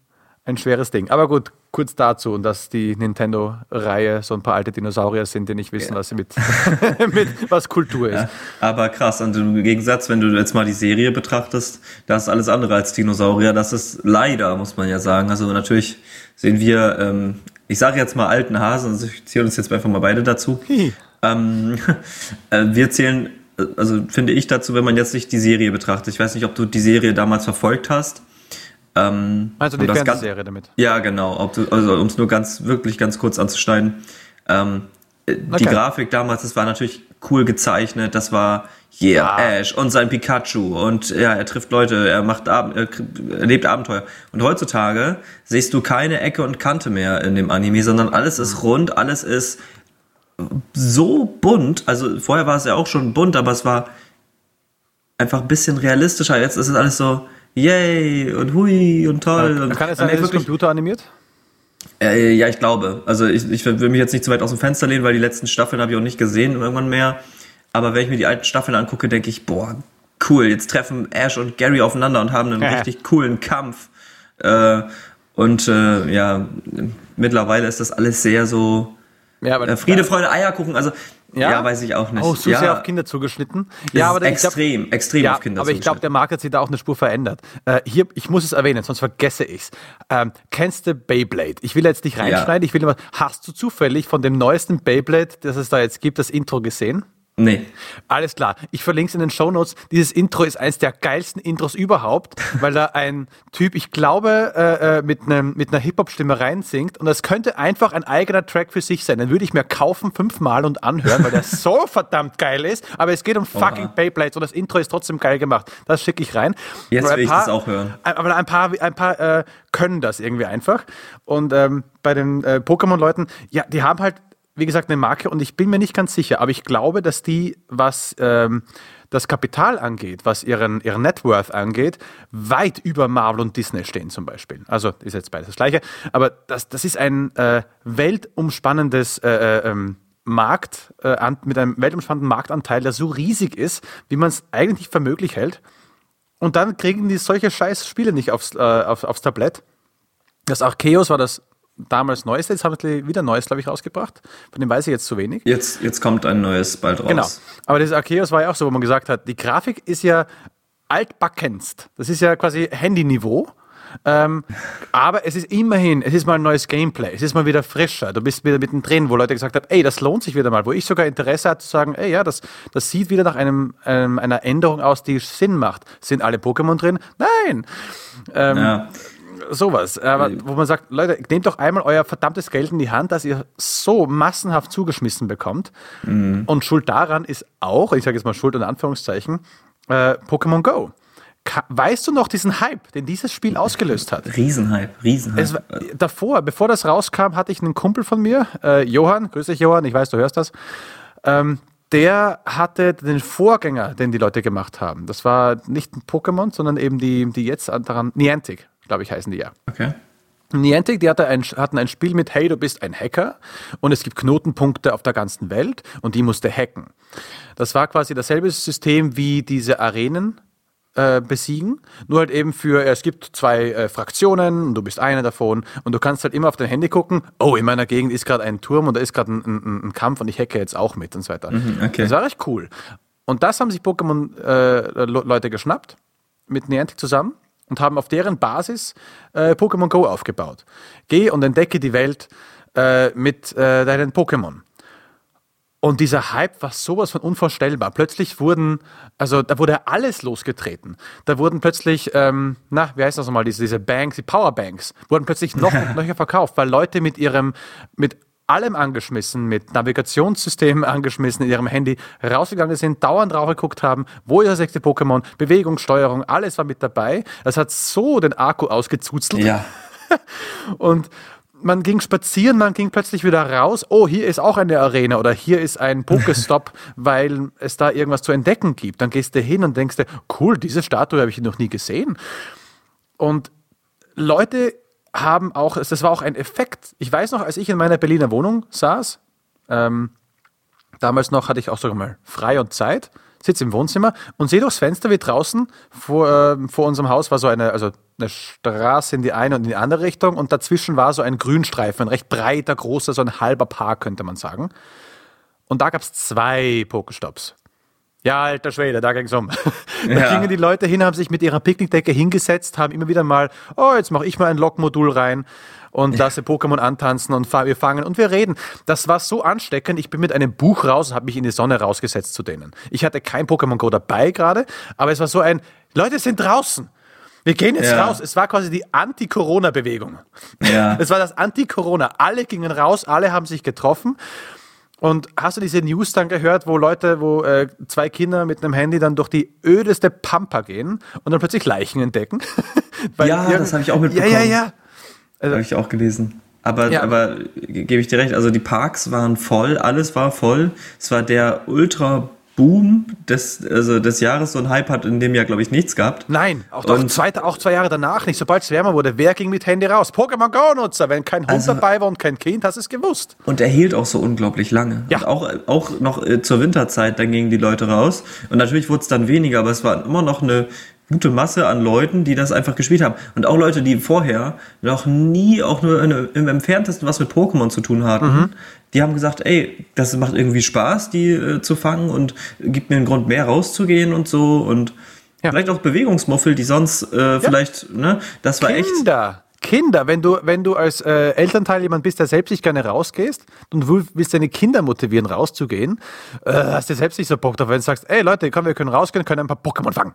ein schweres Ding. Aber gut, kurz dazu und dass die Nintendo-Reihe so ein paar alte Dinosaurier sind, die nicht wissen, ja. was sie mit, <laughs> mit was Kultur ist. Ja, aber krass, und im Gegensatz, wenn du jetzt mal die Serie betrachtest, das ist alles andere als Dinosaurier. Das ist leider, muss man ja sagen. Also natürlich sehen wir, ähm, ich sage jetzt mal alten Hasen, also ich zähle uns jetzt einfach mal beide dazu. ähm, <laughs> äh, wir zählen, also finde ich dazu, wenn man jetzt nicht die Serie betrachtet. Ich weiß nicht, ob du die Serie damals verfolgt hast. Ähm, also die Fernsehserie damit. Ja, genau. Also um es nur ganz, wirklich ganz kurz anzuschneiden. Ähm, äh, okay. Die Grafik damals, das war natürlich cool gezeichnet. Das war Yeah, ah. Ash und sein Pikachu und ja, er trifft Leute, er macht Ab er erlebt Abenteuer. Und heutzutage siehst du keine Ecke und Kante mehr in dem Anime, sondern alles ist rund, alles ist so bunt. Also vorher war es ja auch schon bunt, aber es war einfach ein bisschen realistischer. Jetzt ist es alles so, yay und hui und toll. Ja, und kann es sein, ist Computer animiert? Äh, ja, ich glaube. Also ich, ich will mich jetzt nicht zu weit aus dem Fenster lehnen, weil die letzten Staffeln habe ich auch nicht gesehen irgendwann mehr. Aber wenn ich mir die alten Staffeln angucke, denke ich, boah, cool, jetzt treffen Ash und Gary aufeinander und haben einen ja. richtig coolen Kampf. Äh, und äh, ja, mittlerweile ist das alles sehr so ja, äh, Friede, Freude, Eierkuchen. Also ja? ja, weiß ich auch nicht. Oh, zu ja. sehr auf Kinder zugeschnitten. Ja, aber extrem, glaub, extrem ja, auf Kinder Aber ich glaube, der Markt hat sich da auch eine Spur verändert. Äh, hier, ich muss es erwähnen, sonst vergesse ich's. Ähm, kennst du Beyblade? Ich will jetzt nicht reinschneiden. Ich will immer. Hast du zufällig von dem neuesten Beyblade, das es da jetzt gibt, das Intro gesehen? Nee. Alles klar. Ich verlinke es in den Show Notes. Dieses Intro ist eines der geilsten Intros überhaupt, weil da ein Typ, ich glaube, äh, äh mit, einem, mit einer Hip-Hop-Stimme reinsingt und das könnte einfach ein eigener Track für sich sein. Den würde ich mir kaufen fünfmal und anhören, weil der <laughs> so verdammt geil ist. Aber es geht um fucking. Beyblades und das Intro ist trotzdem geil gemacht. Das schicke ich rein. Jetzt will ich paar, das auch hören. Aber ein paar, ein paar äh, können das irgendwie einfach. Und ähm, bei den äh, Pokémon-Leuten, ja, die haben halt wie gesagt, eine Marke und ich bin mir nicht ganz sicher, aber ich glaube, dass die, was ähm, das Kapital angeht, was ihren, ihren Net Worth angeht, weit über Marvel und Disney stehen zum Beispiel. Also ist jetzt beides das Gleiche, aber das, das ist ein äh, weltumspannendes äh, äh ähm, Markt, äh, mit einem weltumspannenden Marktanteil, der so riesig ist, wie man es eigentlich für möglich hält. Und dann kriegen die solche scheiß Spiele nicht aufs, äh, aufs, aufs Tablett. Das Arceus war das damals Neueste, jetzt haben sie wieder Neues, glaube ich, rausgebracht. Von dem weiß ich jetzt zu wenig. Jetzt, jetzt kommt ein neues bald raus. Genau. Aber das Arceus war ja auch so, wo man gesagt hat, die Grafik ist ja altbackenst. Das ist ja quasi Handyniveau. Ähm, aber es ist immerhin, es ist mal ein neues Gameplay, es ist mal wieder frischer. Du bist wieder mittendrin, wo Leute gesagt haben, ey, das lohnt sich wieder mal, wo ich sogar Interesse hatte zu sagen, ey, ja, das, das sieht wieder nach einem, ähm, einer Änderung aus, die Sinn macht. Sind alle Pokémon drin? Nein. Ähm, ja sowas. Aber wo man sagt, Leute, nehmt doch einmal euer verdammtes Geld in die Hand, dass ihr so massenhaft zugeschmissen bekommt. Mhm. Und Schuld daran ist auch, ich sage jetzt mal Schuld in Anführungszeichen, äh, Pokémon Go. weißt du noch diesen Hype, den dieses Spiel ausgelöst hat? Riesenhype, Riesenhype. Es, davor, bevor das rauskam, hatte ich einen Kumpel von mir, äh, Johann, grüß dich Johann, ich weiß, du hörst das. Ähm, der hatte den Vorgänger, den die Leute gemacht haben. Das war nicht ein Pokémon, sondern eben die, die jetzt daran, Niantic, glaube ich, heißen die ja. Okay. Niantic, die hatte ein, hatten ein Spiel mit, hey, du bist ein Hacker und es gibt Knotenpunkte auf der ganzen Welt und die musste hacken. Das war quasi dasselbe System wie diese Arenen äh, besiegen, nur halt eben für, es gibt zwei äh, Fraktionen und du bist eine davon und du kannst halt immer auf dein Handy gucken, oh, in meiner Gegend ist gerade ein Turm und da ist gerade ein, ein, ein, Kampf und ich hacke jetzt auch mit und so weiter. Mhm, okay. Das war recht cool. Und das haben sich Pokémon-Leute äh, geschnappt, mit Niantic zusammen und haben auf deren Basis äh, Pokémon Go aufgebaut. Geh und entdecke die Welt äh, mit äh, deinen Pokémon. Und dieser Hype war sowas von unvorstellbar. Plötzlich wurden, also da wurde alles losgetreten. Da wurden plötzlich, ähm, na, wie heißt das nochmal, diese, diese Banks, die Powerbanks, wurden plötzlich noch <laughs> und noch verkauft, weil Leute mit ihrem, mit allem angeschmissen, mit Navigationssystemen <laughs> angeschmissen in ihrem Handy rausgegangen sind, dauernd drauf geguckt haben, wo ist das nächste Pokémon, Bewegungssteuerung, alles war mit dabei. Das hat so den Akku ausgezuzelt. Ja. <laughs> und man ging spazieren, man ging plötzlich wieder raus. Oh, hier ist auch eine Arena oder hier ist ein Pokestop, <laughs> weil es da irgendwas zu entdecken gibt. Dann gehst du hin und denkst dir, cool, diese Statue habe ich noch nie gesehen. Und Leute haben auch, das war auch ein Effekt. Ich weiß noch, als ich in meiner Berliner Wohnung saß, ähm, damals noch hatte ich auch sogar mal frei und Zeit, sitze im Wohnzimmer und sehe durchs Fenster, wie draußen vor, äh, vor unserem Haus war so eine, also eine Straße in die eine und in die andere Richtung und dazwischen war so ein Grünstreifen, ein recht breiter, großer, so ein halber Park, könnte man sagen. Und da gab es zwei Pokestops. Ja, alter Schwede, da ging es um. <laughs> da ja. gingen die Leute hin, haben sich mit ihrer Picknickdecke hingesetzt, haben immer wieder mal, oh, jetzt mache ich mal ein Lockmodul rein und lasse Pokémon antanzen und wir fangen und wir reden. Das war so ansteckend. Ich bin mit einem Buch raus und habe mich in die Sonne rausgesetzt zu denen. Ich hatte kein Pokémon Go dabei gerade, aber es war so ein, Leute sind draußen. Wir gehen jetzt ja. raus. Es war quasi die Anti-Corona-Bewegung. Ja. Es war das Anti-Corona. Alle gingen raus, alle haben sich getroffen. Und hast du diese News dann gehört, wo Leute, wo äh, zwei Kinder mit einem Handy dann durch die ödeste Pampa gehen und dann plötzlich Leichen entdecken? <laughs> ja, das habe ich auch mitbekommen. Ja, ja, ja. Also, habe ich auch gelesen. Aber, ja. aber gebe ich dir recht, also die Parks waren voll, alles war voll. Es war der ultra Boom des, also des Jahres so ein Hype hat in dem Jahr, glaube ich, nichts gehabt. Nein, auch, auch, zwei, auch zwei Jahre danach nicht. Sobald es wärmer wurde, wer ging mit Handy raus? Pokémon Go-Nutzer. Wenn kein Hund also, dabei war und kein Kind, hast es gewusst. Und er hielt auch so unglaublich lange. Ja. Und auch, auch noch äh, zur Winterzeit, dann gingen die Leute raus. Und natürlich wurde es dann weniger, aber es war immer noch eine gute Masse an Leuten, die das einfach gespielt haben. Und auch Leute, die vorher noch nie auch nur eine, im entferntesten was mit Pokémon zu tun hatten, mhm. die haben gesagt, ey, das macht irgendwie Spaß, die äh, zu fangen und gibt mir einen Grund mehr rauszugehen und so und ja. vielleicht auch Bewegungsmuffel, die sonst äh, ja. vielleicht, ne, das war Kinder. echt. Kinder! Wenn du, wenn du als äh, Elternteil jemand bist, der selbst nicht gerne rausgehst und du willst deine Kinder motivieren, rauszugehen, äh, hast du selbst nicht so Bock drauf, wenn du sagst, ey Leute, komm, wir können rausgehen, können ein paar Pokémon fangen.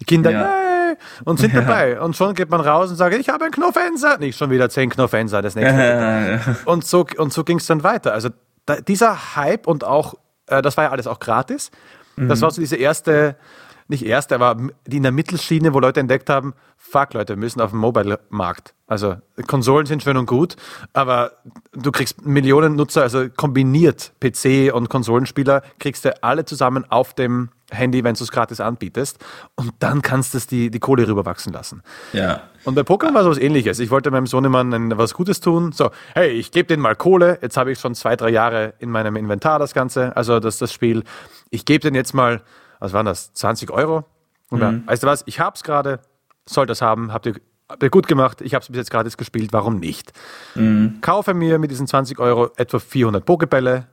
Die Kinder, ja. Yay, und sind ja. dabei. Und schon geht man raus und sagt, ich habe einen Knofenser. Nicht schon wieder zehn Knofenser, das nächste. Ja, und so, und so ging es dann weiter. Also da, dieser Hype und auch, äh, das war ja alles auch gratis. Mhm. Das war so diese erste, nicht erste, aber die in der Mittelschiene, wo Leute entdeckt haben, fuck Leute, wir müssen auf den Mobile-Markt. Also Konsolen sind schön und gut, aber du kriegst Millionen Nutzer, also kombiniert PC und Konsolenspieler, kriegst du alle zusammen auf dem Handy, wenn du es gratis anbietest. Und dann kannst du die, die Kohle rüberwachsen lassen. Ja. Und bei Pokémon war so was ähnliches. Ich wollte meinem Sohnemann was Gutes tun. So, hey, ich gebe denen mal Kohle. Jetzt habe ich schon zwei, drei Jahre in meinem Inventar das Ganze, also das, das Spiel. Ich gebe denen jetzt mal, was waren das, 20 Euro? Und mhm. weißt du was, ich habe es gerade, soll das haben, habt ihr, habt ihr gut gemacht, ich habe es bis jetzt gratis gespielt, warum nicht? Mhm. Kaufe mir mit diesen 20 Euro etwa 400 Pokebälle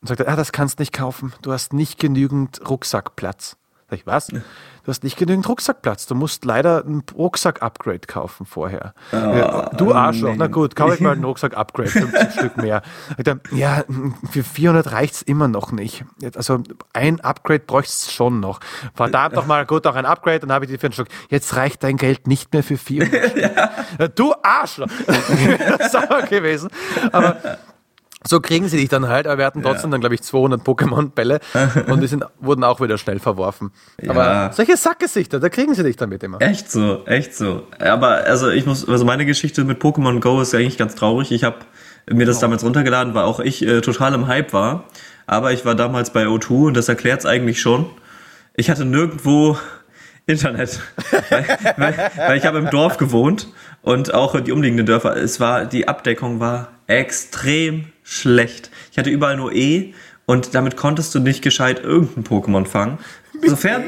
und sagt, ah, das kannst du nicht kaufen, du hast nicht genügend Rucksackplatz. Sag ich, was? Du hast nicht genügend Rucksackplatz. Du musst leider ein Rucksack-Upgrade kaufen vorher. Oh, ja, du Arschloch. Na gut, kaufe ich mal ein <laughs> Rucksack-Upgrade, 50 Stück mehr. Ja, für 400 reicht es immer noch nicht. Also ein Upgrade bräuchtest du schon noch. Verdammt noch mal, gut, auch ein Upgrade, dann habe ich die für einen Stück. Jetzt reicht dein Geld nicht mehr für 400 <laughs> ja. Du Arschloch. <laughs> das ist aber gewesen. Aber so kriegen sie dich dann halt, aber wir hatten trotzdem ja. dann, glaube ich, 200 Pokémon-Bälle <laughs> und die sind, wurden auch wieder schnell verworfen. Ja. Aber solche Sackgesichter, da kriegen sie dich damit immer. Echt so, echt so. Aber also ich muss, also meine Geschichte mit Pokémon Go ist eigentlich ganz traurig. Ich habe mir das damals runtergeladen, weil auch ich äh, total im Hype war. Aber ich war damals bei O2 und das erklärt es eigentlich schon. Ich hatte nirgendwo <laughs> Internet. <laughs> weil, weil, weil ich habe im Dorf gewohnt und auch die umliegenden Dörfer. Es war, die Abdeckung war extrem schlecht. Ich hatte überall nur E und damit konntest du nicht gescheit irgendein Pokémon fangen. Sofern,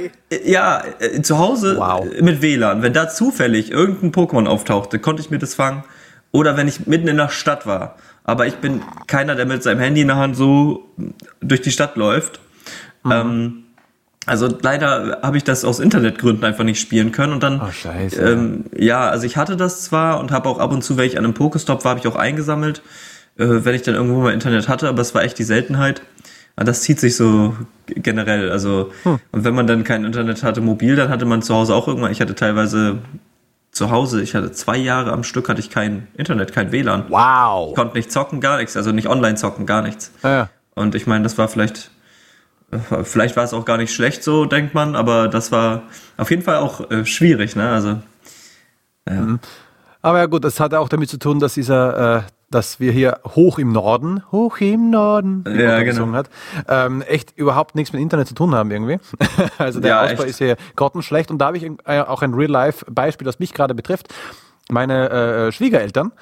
ja, äh, zu Hause Wow. mit WLAN, wenn da zufällig irgendein Pokémon auftauchte, konnte ich mir das fangen. Oder wenn ich mitten in der Stadt war. Aber ich bin keiner, der mit seinem Handy in der Hand so durch die Stadt läuft. Ähm, also leider habe ich das aus Internetgründen einfach nicht spielen können. Und dann, Oh, scheiße. ähm, ja, also ich hatte das zwar und habe auch ab und zu, wenn ich an einem Pokestop war, habe ich auch eingesammelt, äh, wenn ich dann irgendwo mal Internet hatte, aber es war echt die Seltenheit. Aber Das zieht sich so generell. Also, Hm. und wenn man dann kein Internet hatte, mobil, dann hatte man zu Hause auch irgendwann, ich hatte teilweise zu Hause, ich hatte zwei Jahre am Stück, hatte ich kein Internet, kein WLAN. Wow. Ich konnte nicht zocken, gar nichts, also nicht online zocken, gar nichts. Ja, ja. Und ich meine, das war vielleicht, äh, vielleicht war es auch gar nicht schlecht so, denkt man, aber das war auf jeden Fall auch äh, schwierig, ne? Also, Aber ja gut, das hat auch damit zu tun, dass dieser, äh, dass wir hier hoch im Norden, hoch im Norden, wie Ja, genau. gesungen hat, ähm, echt überhaupt nichts mit Internet zu tun haben irgendwie. <laughs> also der Ja, Ausbau echt. ist hier grottenschlecht und da habe ich äh, auch ein Real-Life-Beispiel, das mich gerade betrifft. Meine äh, Schwiegereltern,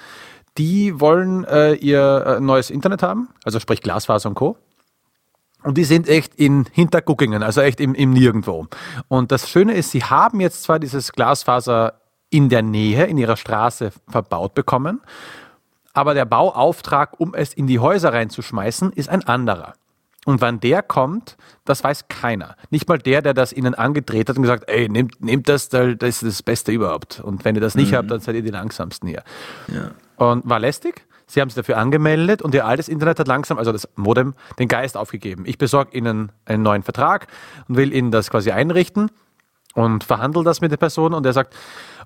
die wollen äh, ihr äh, neues Internet haben, also sprich Glasfaser und Co. Und die sind echt in Hinterguckingen, also echt im, im Nirgendwo. Und das Schöne ist, sie haben jetzt zwar dieses Glasfaser in der Nähe, in ihrer Straße verbaut bekommen, aber der Bauauftrag, um es in die Häuser reinzuschmeißen, ist ein anderer. Und wann der kommt, das weiß keiner. Nicht mal der, der das ihnen angedreht hat und gesagt, ey, nehmt, nehmt das, das ist das Beste überhaupt. Und wenn ihr das nicht habt, dann seid ihr die langsamsten hier. ja. Und war lästig. Sie haben sich dafür angemeldet und ihr altes Internet hat langsam, also das Modem, den Geist aufgegeben. Ich besorge Ihnen einen neuen Vertrag und will Ihnen das quasi einrichten und verhandle das mit der Person und er sagt,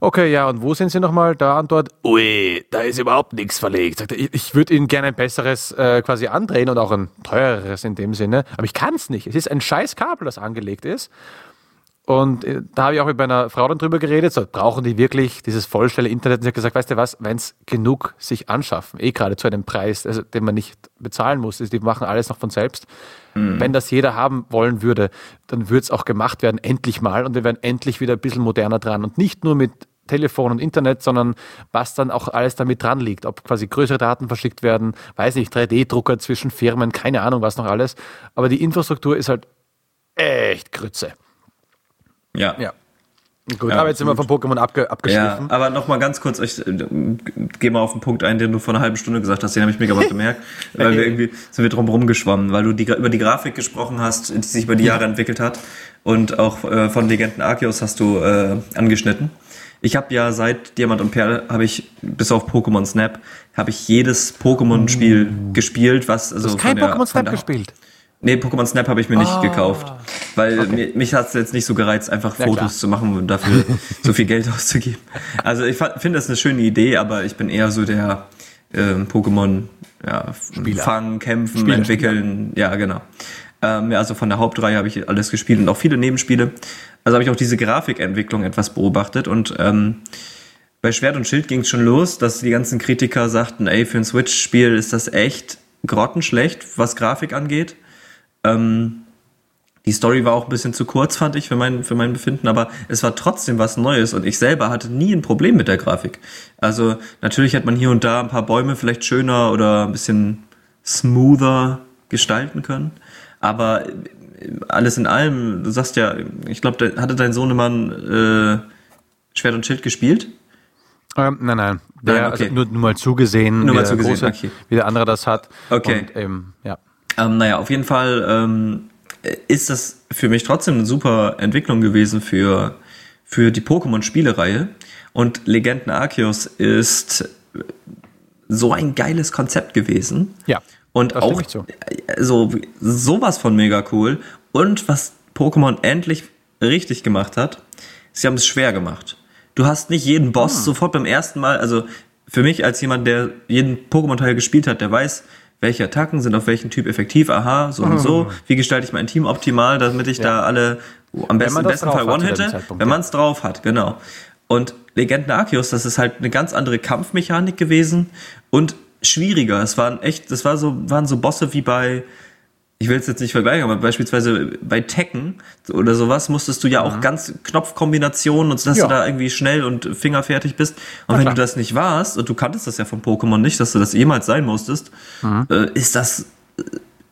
okay, ja, und wo sind Sie nochmal? Da und dort. Ui, da ist überhaupt nichts verlegt. Sagt er, ich, ich würde Ihnen gerne ein besseres äh, quasi andrehen und auch ein teureres in dem Sinne, aber ich kann es nicht. Es ist ein scheiß Kabel, das angelegt ist. Und äh, da habe ich auch mit meiner Frau dann drüber geredet, so, brauchen die wirklich dieses vollstelle Internet? Und sie hat gesagt, weißt du was, wenn es genug sich anschaffen, eh gerade zu einem Preis, also, den man nicht bezahlen muss, die machen alles noch von selbst. Wenn das jeder haben wollen würde, dann würde es auch gemacht werden, endlich mal. Und wir wären endlich wieder ein bisschen moderner dran. Und nicht nur mit Telefon und Internet, sondern was dann auch alles damit dran liegt. Ob quasi größere Daten verschickt werden, weiß nicht, 3D-Drucker zwischen Firmen, keine Ahnung, was noch alles. Aber die Infrastruktur ist halt echt Grütze. Ja. Ja. Gut, Ja, aber jetzt sind wir von Pokémon abge Ja, abgeschliffen. aber noch mal ganz kurz, ich äh, gehe mal auf den Punkt ein, den du vor einer halben Stunde gesagt hast, den habe ich mir gerade <laughs> gemerkt, weil wir irgendwie sind wir drum rumgeschwommen, weil du die, über die Grafik gesprochen hast, die sich über die Jahre entwickelt hat und auch äh, von Legenden Arceus hast du äh, angeschnitten. Ich habe ja seit Diamant und Perl habe ich bis auf Pokémon Snap habe ich jedes Pokémon-Spiel gespielt, was also Du hast kein Pokémon Snap gespielt. Nee, Pokémon Snap habe ich mir nicht gekauft. Weil mir, mich hat es jetzt nicht so gereizt, einfach Ja, Fotos klar. zu machen und dafür <laughs> so viel Geld auszugeben. Also ich finde das eine schöne Idee, aber ich bin eher so der ähm, Pokémon ja, fangen, kämpfen, Spieler, entwickeln. Ja, genau. Ähm, ja, also von der Hauptreihe habe ich alles gespielt und auch viele Nebenspiele. Also habe ich auch diese Grafikentwicklung etwas beobachtet und ähm, bei Schwert und Schild ging es schon los, dass die ganzen Kritiker sagten, ey, für ein Switch-Spiel ist das echt grottenschlecht, was Grafik angeht. Ähm, die Story war auch ein bisschen zu kurz, fand ich, für mein, für mein Befinden, aber es war trotzdem was Neues und ich selber hatte nie ein Problem mit der Grafik. Also natürlich hat man hier und da ein paar Bäume vielleicht schöner oder ein bisschen smoother gestalten können, aber äh, alles in allem, du sagst ja, ich glaube, hatte dein Sohnemann äh, Schwert und Schild gespielt? Ähm, nein, nein. Der, Nein, okay. also nur, nur mal zugesehen, Nur wie, mal der zugesehen, große, okay. wie der andere das hat. Okay. Und, ähm, ja. Ähm, naja, auf jeden Fall ähm, ist das für mich trotzdem eine super Entwicklung gewesen für, für die Pokémon-Spielereihe. Und Legenden Arceus ist so ein geiles Konzept gewesen. Ja, Und auch zu. so sowas von mega cool. Und was Pokémon endlich richtig gemacht hat, sie haben es schwer gemacht. Du hast nicht jeden Boss Ah. sofort beim ersten Mal, also für mich als jemand, der jeden Pokémon-Teil gespielt hat, der weiß, welche Attacken sind auf welchen Typ effektiv, aha, so und so. Wie gestalte ich mein Team optimal, damit ich da alle am besten, im besten Fall one hitte, Zeitpunkt, wenn ja. man es drauf hat, genau. Und Legenden Arceus, das ist halt eine ganz andere Kampfmechanik gewesen und schwieriger. Es waren echt, das war so, waren so Bosse wie bei, ich will es jetzt nicht vergleichen, aber beispielsweise bei Tekken oder sowas musstest du ja auch mhm. ganz Knopfkombinationen und dass ja. du da irgendwie schnell und fingerfertig bist. Und wenn du das nicht warst, und du kanntest das ja von Pokémon nicht, dass du das jemals sein musstest, mhm. äh, ist das,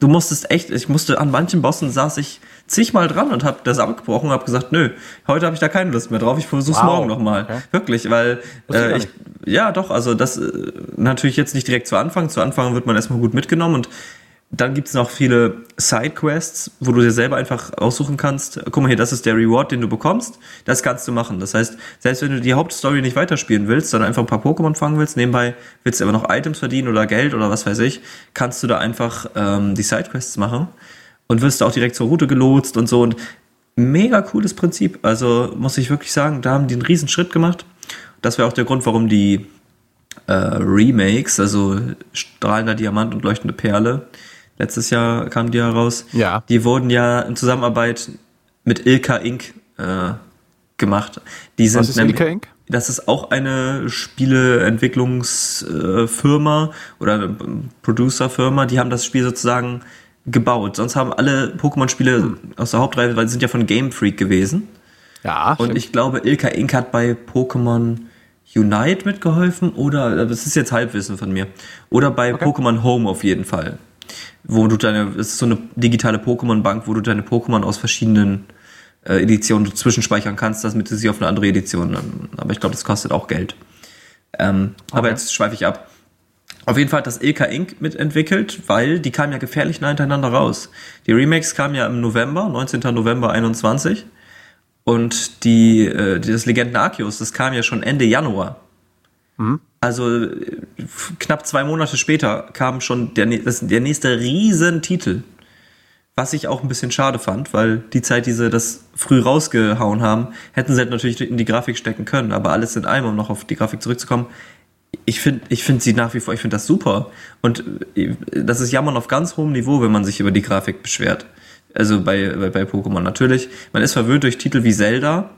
du musstest echt, ich musste an manchen Bossen saß ich zigmal dran und habe das abgebrochen und habe gesagt, nö, heute habe ich da keine Lust mehr drauf, ich versuch's wow. morgen nochmal. Okay. Wirklich, weil äh, ich, ja doch, also das äh, natürlich jetzt nicht direkt zu Anfang. Zu Anfang wird man erstmal gut mitgenommen und dann gibt es noch viele Sidequests, wo du dir selber einfach aussuchen kannst, guck mal hier, das ist der Reward, den du bekommst, das kannst du machen. Das heißt, selbst wenn du die Hauptstory nicht weiterspielen willst, sondern einfach ein paar Pokémon fangen willst, nebenbei willst du aber noch Items verdienen oder Geld oder was weiß ich, kannst du da einfach ähm, die Sidequests machen und wirst auch direkt zur Route gelotst und so. Und mega cooles Prinzip. Also muss ich wirklich sagen, da haben die einen riesen Schritt gemacht. Das wäre auch der Grund, warum die äh, Remakes, also strahlender Diamant und leuchtende Perle, letztes Jahr kamen die heraus. Ja. Die wurden ja in Zusammenarbeit mit Ilka Inc. Äh, gemacht. Die sind Was ist nämlich, Ilka Inc.? Das ist auch eine Spieleentwicklungsfirma oder Producerfirma. Die haben das Spiel sozusagen gebaut. Sonst haben alle Pokémon-Spiele hm. aus der Hauptreihe, weil sie sind ja von Game Freak gewesen. Ja. Und stimmt. ich glaube, Ilka Inc. hat bei Pokémon Unite mitgeholfen oder, das ist jetzt Halbwissen von mir, oder bei okay. Pokémon Home auf jeden Fall wo du deine, es ist so eine digitale Pokémon-Bank, wo du deine Pokémon aus verschiedenen äh, Editionen zwischenspeichern kannst, damit du sie auf eine andere Edition. Ähm, aber ich glaube, das kostet auch Geld. Ähm, okay. Aber jetzt schweife ich ab. Auf jeden Fall hat das Ilka Inc. mitentwickelt, weil die kamen ja gefährlich nah hintereinander raus. Die Remakes kamen ja im November, 19. November 21. Und die, äh, das Legenden Arceus, das kam ja schon Ende Januar. Mhm. Also knapp zwei Monate später kam schon der, der nächste Riesentitel. Was ich auch ein bisschen schade fand, weil die Zeit, die sie das früh rausgehauen haben, hätten sie halt natürlich in die Grafik stecken können. Aber alles in allem, um noch auf die Grafik zurückzukommen, ich finde ich finde sie nach wie vor, ich finde das super. Und äh, das ist Jammern auf ganz hohem Niveau, wenn man sich über die Grafik beschwert. Also bei, bei, bei Pokémon natürlich. Man ist verwöhnt durch Titel wie Zelda,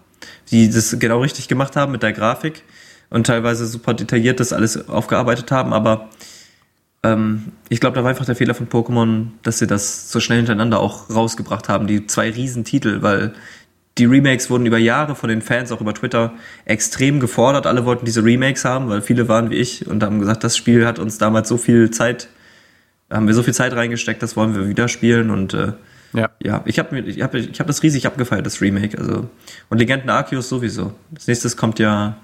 die das genau richtig gemacht haben mit der Grafik und teilweise super detailliert das alles aufgearbeitet haben, aber ähm, ich glaube, da war einfach der Fehler von Pokémon, dass sie das so schnell hintereinander auch rausgebracht haben, die zwei Riesentitel, weil die Remakes wurden über Jahre von den Fans, auch über Twitter, extrem gefordert. Alle wollten diese Remakes haben, weil viele waren wie ich und haben gesagt, das Spiel hat uns damals so viel Zeit, haben wir so viel Zeit reingesteckt, das wollen wir wieder spielen und äh, ja. ja, ich habe ich hab, ich hab das riesig abgefeiert, das Remake. Also, und Legenden Arceus sowieso. Als nächstes kommt ja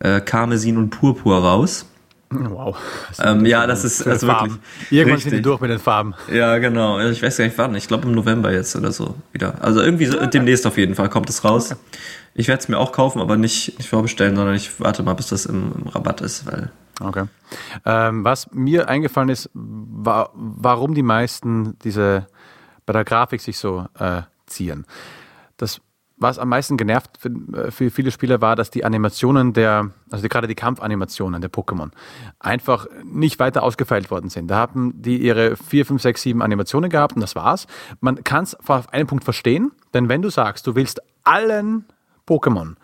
äh, Karmesin und Purpur raus. Wow. Ähm, ja, das ist also wirklich. Irgendwann richtig. sind die durch mit den Farben. Ja, genau. Ich weiß gar nicht wann. Ich glaube im November jetzt oder so wieder. Also irgendwie so, demnächst auf jeden Fall kommt es raus. Okay. Ich werde es mir auch kaufen, aber nicht, nicht vorbestellen, sondern ich warte mal, bis das im, im Rabatt ist, weil. Okay. Ähm, was mir eingefallen ist, war, warum die meisten diese bei der Grafik sich so äh, ziehen. Das was am meisten genervt für, äh, für, viele Spieler war, dass die Animationen der, also die, gerade die Kampfanimationen der Pokémon, einfach nicht weiter ausgefeilt worden sind. Da haben die ihre vier, fünf, sechs, sieben Animationen gehabt und das war's. Man kann es auf einen Punkt verstehen, denn wenn du sagst, du willst allen Pokémon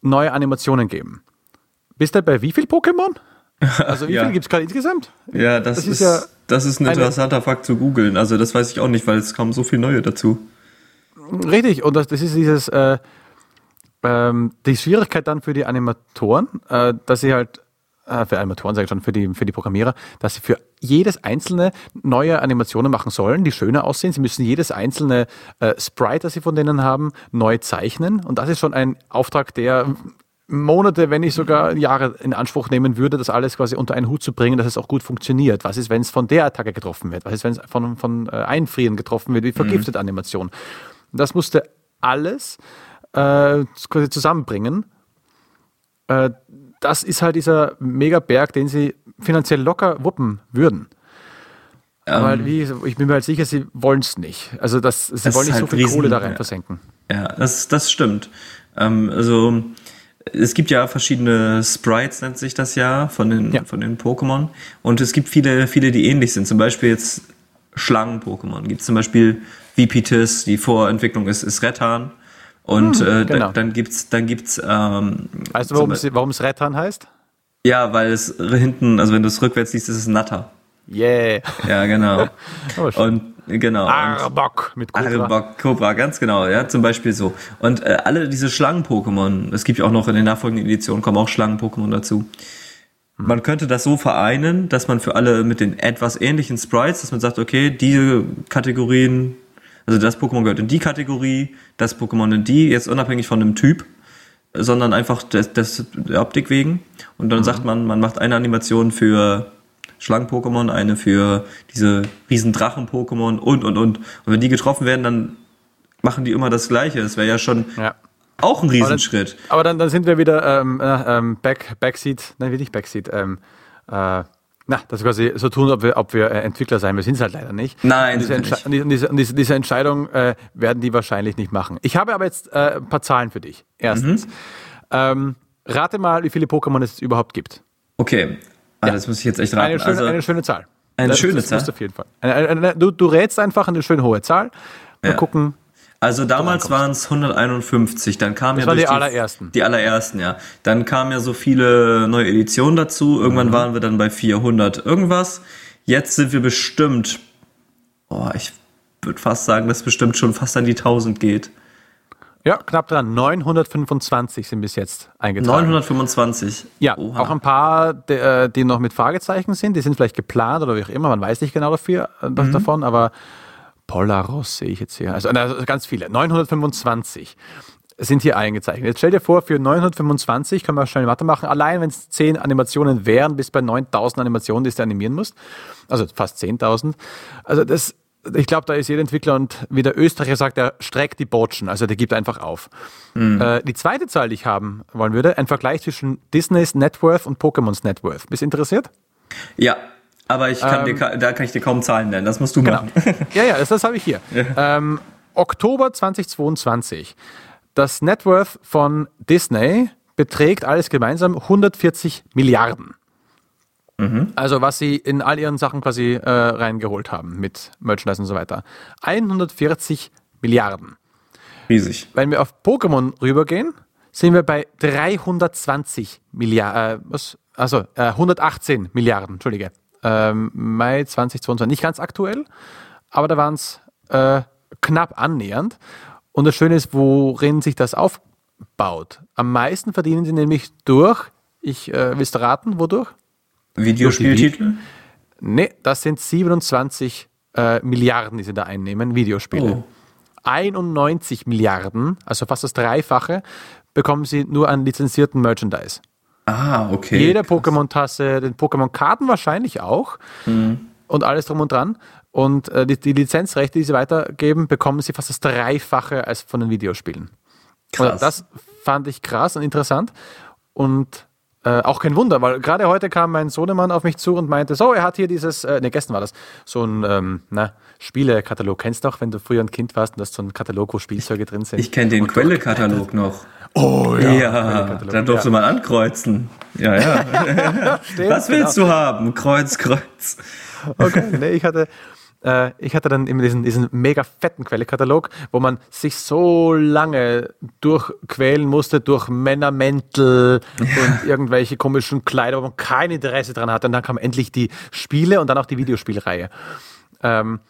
neue Animationen geben, bist du bei wie viel Pokémon? Also wie <laughs> ja. viele gibt es gerade insgesamt? Ja, das, das ist, ist, ja das ist ein interessanter Fakt zu googeln. Also das weiß ich auch nicht, weil es kommen so viele neue dazu. Richtig, und das, das ist dieses, äh, ähm, die Schwierigkeit dann für die Animatoren, äh, dass sie halt, äh, für Animatoren sage ich schon, für die, für die Programmierer, dass sie für jedes einzelne neue Animationen machen sollen, die schöner aussehen. Sie müssen jedes einzelne äh, Sprite, das sie von denen haben, neu zeichnen. Und das ist schon ein Auftrag, der Monate, wenn nicht sogar Jahre in Anspruch nehmen würde, das alles quasi unter einen Hut zu bringen, dass es auch gut funktioniert. Was ist, wenn es von der Attacke getroffen wird? Was ist, wenn es von, von äh, Einfrieren getroffen wird, wie vergiftet mhm. Animation? Das musste alles äh, quasi zusammenbringen. Äh, das ist halt dieser Megaberg, den sie finanziell locker wuppen würden. Aber ähm, wie, ich bin mir halt sicher, sie wollen es nicht. Also das, sie das wollen nicht halt so viel riesen, Kohle da rein versenken. Ja, das, das stimmt. Ähm, also es gibt ja verschiedene Sprites, nennt sich das ja, von den, ja. von den Pokémon. Und es gibt viele, viele, die ähnlich sind. Zum Beispiel jetzt Schlangen-Pokémon. Gibt es zum Beispiel Vipitis, die Vorentwicklung ist, ist Rettan. Und hm, äh, genau. dann, gibt's, dann gibt's. Ähm, weißt du, warum es, Rettan heißt? Ja, weil es hinten, also wenn du es rückwärts liest, ist es Natter. Yeah. Ja, genau. <laughs> Oh, und genau. Arbok mit Cobra. Arbok, Cobra, ganz genau, ja, zum Beispiel so. Und äh, alle diese Schlangen-Pokémon, es gibt ja auch noch in den nachfolgenden Editionen, kommen auch Schlangen-Pokémon dazu. Man könnte das so vereinen, dass man für alle mit den etwas ähnlichen Sprites, dass man sagt, okay, diese Kategorien, also das Pokémon gehört in die Kategorie, das Pokémon in die, jetzt unabhängig von dem Typ, sondern einfach des, des, der Optik wegen. Und dann sagt man, man macht eine Animation für Schlangen-Pokémon, eine für diese riesen Drachen-Pokémon und, und, und. Und wenn die getroffen werden, dann machen die immer das Gleiche. Das wäre ja schon Ja. auch ein Riesenschritt. Aber dann, dann sind wir wieder ähm, äh, ähm, Back, Backseat, nein, wie nicht Backseat, ähm, äh, na, dass wir quasi so tun, ob wir, ob wir äh, Entwickler sein. Wir sind es halt leider nicht. Nein, diese, und diese, diese, diese, Entscheidung äh, werden die wahrscheinlich nicht machen. Ich habe aber jetzt äh, ein paar Zahlen für dich. Erstens, Mhm. ähm, rate mal, wie viele Pokémon es überhaupt gibt. Okay, ah, das muss ich jetzt echt raten. Eine schöne, also, eine schöne Zahl. Eine das, schöne das Zahl? auf jeden Fall. Eine, eine, du, du rätst einfach eine schöne hohe Zahl. Mal Ja. gucken. Also damals waren es 151, dann kam ja waren durch die allerersten. Die allerersten, ja. Dann kamen ja so viele neue Editionen dazu. Irgendwann Mhm. waren wir dann bei 400 irgendwas. Jetzt sind wir bestimmt, oh, ich würde fast sagen, dass es bestimmt schon fast an die 1000 geht. Ja, knapp dran. 925 sind bis jetzt eingetragen. 925. Ja, Oha. auch ein paar, die, äh, die noch mit Fragezeichen sind. Die sind vielleicht geplant oder wie auch immer. Man weiß nicht genau dafür, äh, Mhm. davon, aber Polaros sehe ich jetzt hier. Also, also ganz viele. 925 sind hier eingezeichnet. Jetzt stell dir vor, für 925 können wir schnell Mathe machen. Allein wenn es 10 Animationen wären, bis bei 9000 Animationen, die du animieren musst. Also fast 10.000. Also das, ich glaube, da ist jeder Entwickler und wie der Österreicher sagt, der streckt die Botschen. Also der gibt einfach auf. Äh, die zweite Zahl, die ich haben wollen würde, ein Vergleich zwischen Disneys Net Worth und Pokémons Net Worth. Bist du interessiert? Ja, aber ich kann Ähm, dir, da kann ich dir kaum Zahlen nennen. Das musst du Genau. machen. <laughs> ja, ja, das, das habe ich hier. Ähm, Oktober 2022. Das Net Worth von Disney beträgt alles gemeinsam 140 Milliarden. Also was sie in all ihren Sachen quasi äh, reingeholt haben mit Merchandise und so weiter. 140 Milliarden. Riesig. Wenn wir auf Pokémon rübergehen, sind wir bei 320 Milliarden, äh, was? Also äh, 118 Milliarden, Entschuldige. Ähm, Mai 2022, nicht ganz aktuell, aber da waren es äh, knapp annähernd. Und das Schöne ist, worin sich das aufbaut. Am meisten verdienen sie nämlich durch, ich äh, willst du raten, wodurch? Videospieltitel? Nee, das sind 27 äh, Milliarden, die sie da einnehmen, Videospiele. Oh. 91 Milliarden, also fast das Dreifache, bekommen sie nur an lizenzierten Merchandise. Ah, okay. Jede Pokémon-Tasse, den Pokémon-Karten wahrscheinlich auch und alles drum und dran. Und äh, die, die Lizenzrechte, die sie weitergeben, bekommen sie fast das Dreifache als von den Videospielen. Krass. Und das fand ich krass und interessant. Und äh, auch kein Wunder, weil gerade heute kam mein Sohnemann auf mich zu und meinte, so, er hat hier dieses, äh, ne, gestern war das, so ein ähm, na, Spielekatalog. Kennst du doch, wenn du früher ein Kind warst und da ist so ein Katalog, wo Spielzeuge drin sind. Ich kenne den Quelle-Katalog noch. Oh Ja, Quelle-Katalog, da durfte ja. man ankreuzen. Ja, ja. <laughs> Stimmt, Was willst du haben? Kreuz, Kreuz. Okay, <laughs> nee, ich hatte, äh, ich hatte dann immer diesen, diesen mega fetten Quellekatalog, wo man sich so lange durchquälen musste durch Männermäntel und irgendwelche komischen Kleider, wo man kein Interesse dran hatte. Und dann kamen endlich die Spiele und dann auch die Videospielreihe. Ähm,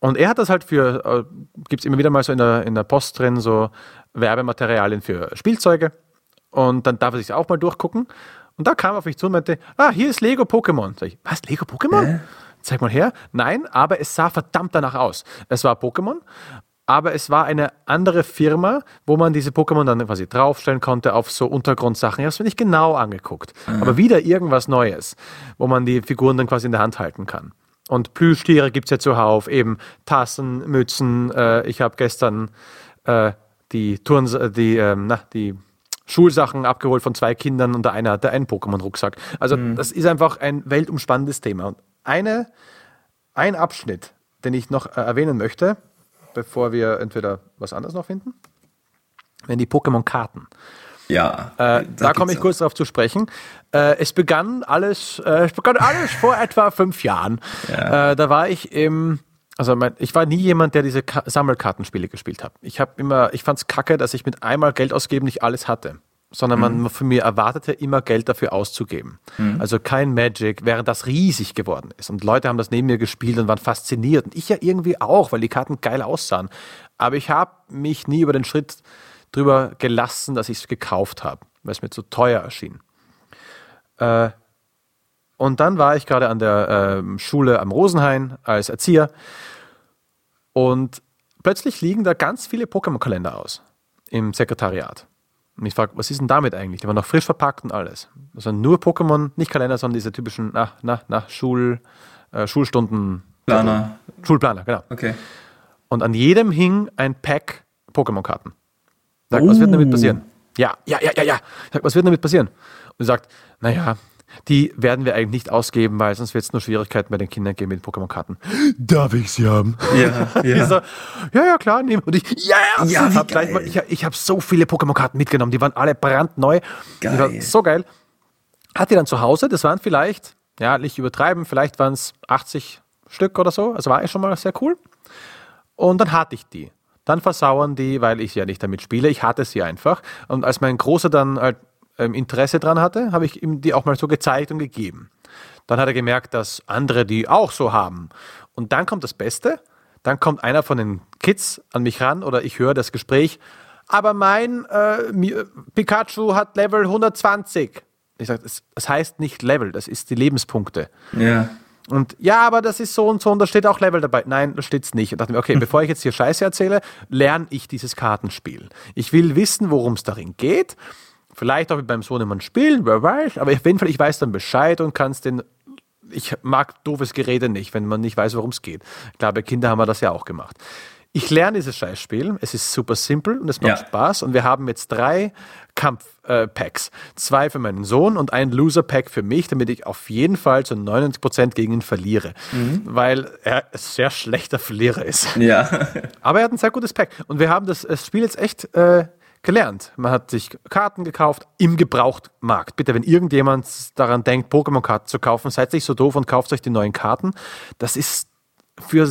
und er hat das halt für, äh, gibt es immer wieder mal so in der, in der Post drin, so Werbematerialien für Spielzeuge. Und dann darf er sich auch mal durchgucken. Und da kam er auf mich zu und meinte, ah, hier ist Lego Pokémon. Sag ich, was, Lego Pokémon? Zeig mal her. Nein, aber es sah verdammt danach aus. Es war Pokémon, aber es war eine andere Firma, wo man diese Pokémon dann quasi draufstellen konnte auf so Untergrundsachen. Ich habe es mir nicht genau angeguckt. Aber wieder irgendwas Neues, wo man die Figuren dann quasi in der Hand halten kann. Und Plüschtiere gibt es ja zuhauf, eben Tassen, Mützen. Äh, ich habe gestern äh, die Turns, äh, die, ähm, na, die Schulsachen abgeholt von zwei Kindern und der eine hatte einen Pokémon-Rucksack. Also das ist einfach ein weltumspannendes Thema. Und eine, ein Abschnitt, den ich noch äh, erwähnen möchte, bevor wir entweder was anderes noch finden, wenn die Pokémon-Karten. Ja. Äh, da komme ich kurz darauf zu sprechen. Äh, es begann alles, äh, es begann alles vor etwa fünf Jahren. Äh, da war ich im, also mein, ich war nie jemand, der diese Ka Sammelkartenspiele gespielt hat. Ich habe immer, ich fand es kacke, dass ich mit einmal Geld ausgeben nicht alles hatte. sondern man von mir erwartete immer Geld dafür auszugeben. Also kein Magic, während das riesig geworden ist. Und Leute haben das neben mir gespielt und waren fasziniert. Und ich ja irgendwie auch, weil die Karten geil aussahen. Aber ich habe mich nie über den Schritt drüber gelassen, dass ich es gekauft habe, weil es mir zu teuer erschien. Äh, und dann war ich gerade an der ähm, Schule am Rosenhain als Erzieher und plötzlich liegen da ganz viele Pokémon-Kalender aus im Sekretariat. Und ich frage, was ist denn damit eigentlich? Die waren noch frisch verpackt und alles. Das sind nur Pokémon, nicht Kalender, sondern diese typischen, na, na, na, Schul, äh, Schulstunden. Planer. Schulplaner, genau. Okay. Und an jedem hing ein Pack Pokémon-Karten. Sag, was wird damit Oh. passieren? Ja, ja, ja, ja, ja. Ich Sag, was wird damit passieren? Und sagt, naja, die werden wir eigentlich nicht ausgeben, weil sonst wird es nur Schwierigkeiten bei den Kindern geben mit Pokémon-Karten. Darf ich sie haben? Ja, ja. <laughs> so, ja, ja, klar, nehmen. Und ich, ja, Ja, hab mal, ich, ich habe so viele Pokémon-Karten mitgenommen, die waren alle brandneu. Geil. so geil. Hat die dann zu Hause, das waren vielleicht, ja, nicht übertreiben, vielleicht waren es 80 Stück oder so, also war ich schon mal sehr cool. Und dann hatte ich die. Dann versauern die, weil ich ja nicht damit spiele. Ich hatte sie einfach. Und als mein Großer dann halt, Interesse dran hatte, habe ich ihm die auch mal so gezeigt und gegeben. Dann hat er gemerkt, dass andere die auch so haben. Und dann kommt das Beste. Dann kommt einer von den Kids an mich ran oder ich höre das Gespräch. Aber mein äh, Pikachu hat Level 120. Ich sage, das, das heißt nicht Level, das ist die Lebenspunkte. Ja. Und ja, aber das ist so und so und da steht auch Level dabei. Nein, da steht's nicht. Und dachte mir, okay, <laughs> bevor ich jetzt hier Scheiße erzähle, lerne ich dieses Kartenspiel. Ich will wissen, worum es darin geht. Vielleicht auch mit meinem Sohnemann spielen, wer weiß. Aber auf jeden Fall, ich weiß dann Bescheid und kann es den. Ich mag doofes Gerede nicht, wenn man nicht weiß, worum es geht. Ich glaube, Kinder haben wir das ja auch gemacht. Ich lerne dieses Scheißspiel. Es ist super simpel und es macht Ja. Spaß. Und wir haben jetzt drei Kampf-Packs. Zwei für meinen Sohn und ein Loser-Pack für mich, damit ich auf jeden Fall zu 99% gegen ihn verliere. Weil er ein sehr schlechter Verlierer ist. Ja. Aber er hat ein sehr gutes Pack. Und wir haben das, das Spiel jetzt echt äh, gelernt. Man hat sich Karten gekauft im Gebrauchtmarkt. Bitte, wenn irgendjemand daran denkt, Pokémon-Karten zu kaufen, seid nicht so doof und kauft euch die neuen Karten. Das ist für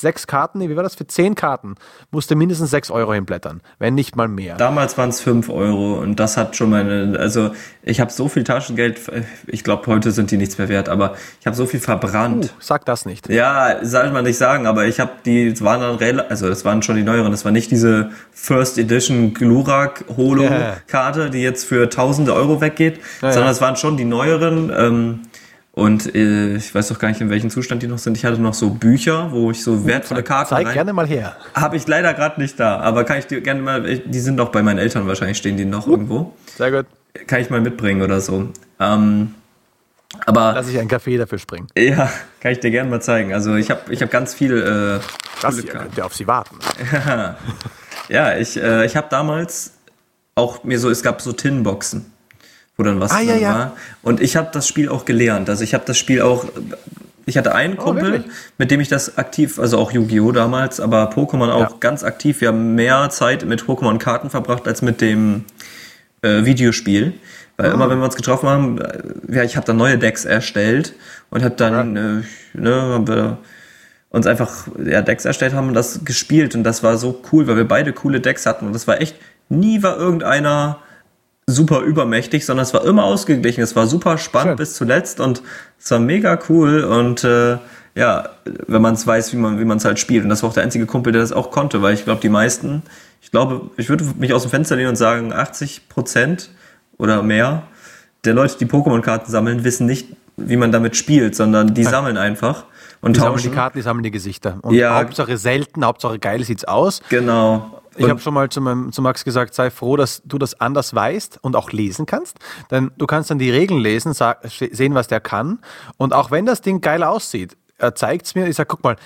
sechs Karten, nee, wie war das? Für zehn Karten musste mindestens sechs Euro hinblättern, wenn nicht mal mehr. Damals waren es 5 Euro und das hat schon meine, also ich habe so viel Taschengeld, ich glaube heute sind die nichts mehr wert, aber ich habe so viel verbrannt. Sag das nicht. Ja, soll man nicht sagen, aber ich habe die, es waren dann, also das waren schon die neueren, das war nicht diese First Edition Glurak Holo Ja. Karte, die jetzt für tausende Euro weggeht, Ja, sondern ja. es waren schon die neueren. Ähm, und äh, ich weiß doch gar nicht, in welchem Zustand die noch sind. Ich hatte noch so Bücher, wo ich so wertvolle Karten Zeig rein. gerne mal her. Habe ich leider gerade nicht da, aber kann ich dir gerne mal, die sind doch bei meinen Eltern wahrscheinlich, stehen die noch irgendwo. Sehr gut. Kann ich mal mitbringen oder so. Ähm, aber Lass ich einen Kaffee dafür springen. ja, kann ich dir gerne mal zeigen. Also ich habe ich hab ganz viel äh, Das Karten. könnt ihr auf sie warten. <laughs> Ja, ich, äh, ich habe damals auch mir so, es gab so Tinboxen, dann was Ah, ja, ja. war. Und ich habe das Spiel auch gelernt. Also ich habe das Spiel auch, ich hatte einen Kumpel, Oh, mit dem ich das aktiv, also auch Yu-Gi-Oh! damals, aber Pokémon auch Ja. ganz aktiv. Wir haben mehr Zeit mit Pokémon-Karten verbracht als mit dem äh, Videospiel. Weil Ah. immer, wenn wir uns getroffen haben, äh, ja, ich habe dann neue Decks erstellt und habe dann, äh, ne, haben wir uns einfach ja, Decks erstellt haben und das gespielt und das war so cool, weil wir beide coole Decks hatten und das war echt, nie war irgendeiner super übermächtig, sondern es war immer ausgeglichen, es war super spannend Schön. bis zuletzt und es war mega cool und äh, ja, wenn man es weiß, wie man wie man es halt spielt und das war auch der einzige Kumpel, der das auch konnte, weil ich glaube, die meisten, ich glaube, ich würde mich aus dem Fenster lehnen und sagen, 80 Prozent oder mehr der Leute, die Pokémon-Karten sammeln, wissen nicht, wie man damit spielt, sondern die sammeln einfach und Die sammeln die tauschen. Karten, die sammeln die Gesichter. Und Ja. Hauptsache selten, Hauptsache geil sieht's aus. Genau. Ich habe schon mal zu, meinem, zu Max gesagt, sei froh, dass du das anders weißt und auch lesen kannst. Denn du kannst dann die Regeln lesen, sehen, was der kann. Und auch wenn das Ding geil aussieht, er zeigt es mir, ich sage, guck mal,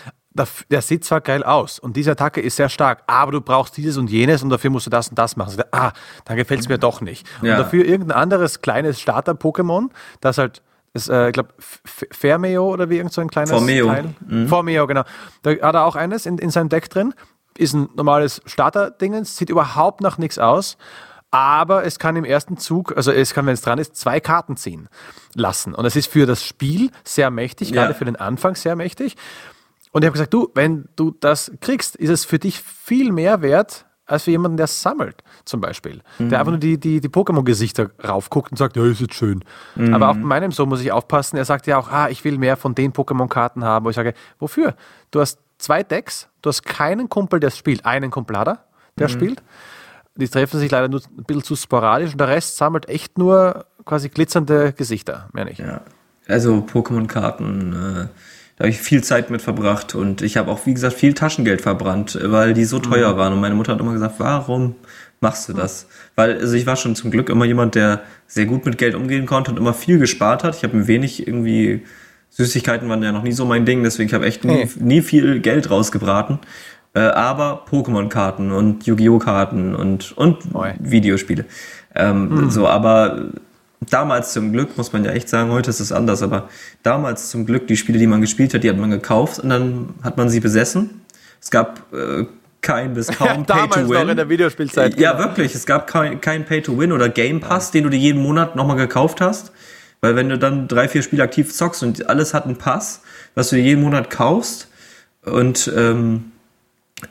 der, sieht zwar geil aus und diese Attacke ist sehr stark, aber du brauchst dieses und jenes und dafür musst du das und das machen. Ah, dann gefällt es mir doch nicht. Ja. Und dafür irgendein anderes kleines Starter-Pokémon, das halt, das, äh, ich glaube, Fermeo oder wie irgend so ein kleines Formeo. Teil. Formeo, genau. Da hat er auch eines in, in seinem Deck drin. Ist ein normales Starter-Dingens, sieht überhaupt nach nichts aus. Aber es kann im ersten Zug, also es kann, wenn es dran ist, zwei Karten ziehen lassen. Und es ist für das Spiel sehr mächtig, Ja. gerade für den Anfang sehr mächtig. Und ich habe gesagt, du, wenn du das kriegst, ist es für dich viel mehr wert, als für jemanden, der sammelt, zum Beispiel. Mhm. Der einfach nur die, die, die Pokémon-Gesichter raufguckt und sagt, ja, ist jetzt schön. Mhm. Aber auch bei meinem Sohn muss ich aufpassen, er sagt ja auch, ah, ich will mehr von den Pokémon-Karten haben, wo ich sage, wofür? Du hast zwei Decks, du hast keinen Kumpel, der spielt, einen Kumpel hat er, der mhm. spielt. Die treffen sich leider nur ein bisschen zu sporadisch und der Rest sammelt echt nur quasi glitzernde Gesichter, mehr nicht. Ja. Also Pokémon-Karten, äh, da habe ich viel Zeit mit verbracht und ich habe auch, wie gesagt, viel Taschengeld verbrannt, weil die so teuer mhm. waren. Und meine Mutter hat immer gesagt, warum machst du das? Weil, also ich war schon zum Glück immer jemand, der sehr gut mit Geld umgehen konnte und immer viel gespart hat. Ich habe ein wenig irgendwie, Süßigkeiten waren ja noch nie so mein Ding, deswegen habe ich echt nie, nie viel Geld rausgebraten. Äh, aber Pokémon-Karten und Yu-Gi-Oh! Karten und, und Videospiele. Ähm, mhm. So, aber damals zum Glück, muss man ja echt sagen, heute ist es anders, aber damals zum Glück, die Spiele, die man gespielt hat, die hat man gekauft und dann hat man sie besessen. Es gab äh, kein bis <laughs> kaum Pay to Win. Noch in der Videospielzeit. Ja, genau. wirklich. Es gab kein, kein Pay to Win oder Game Pass, ja. den du dir jeden Monat nochmal gekauft hast. Weil wenn du dann drei, vier Spiele aktiv zockst und alles hat einen Pass, was du jeden Monat kaufst und ähm,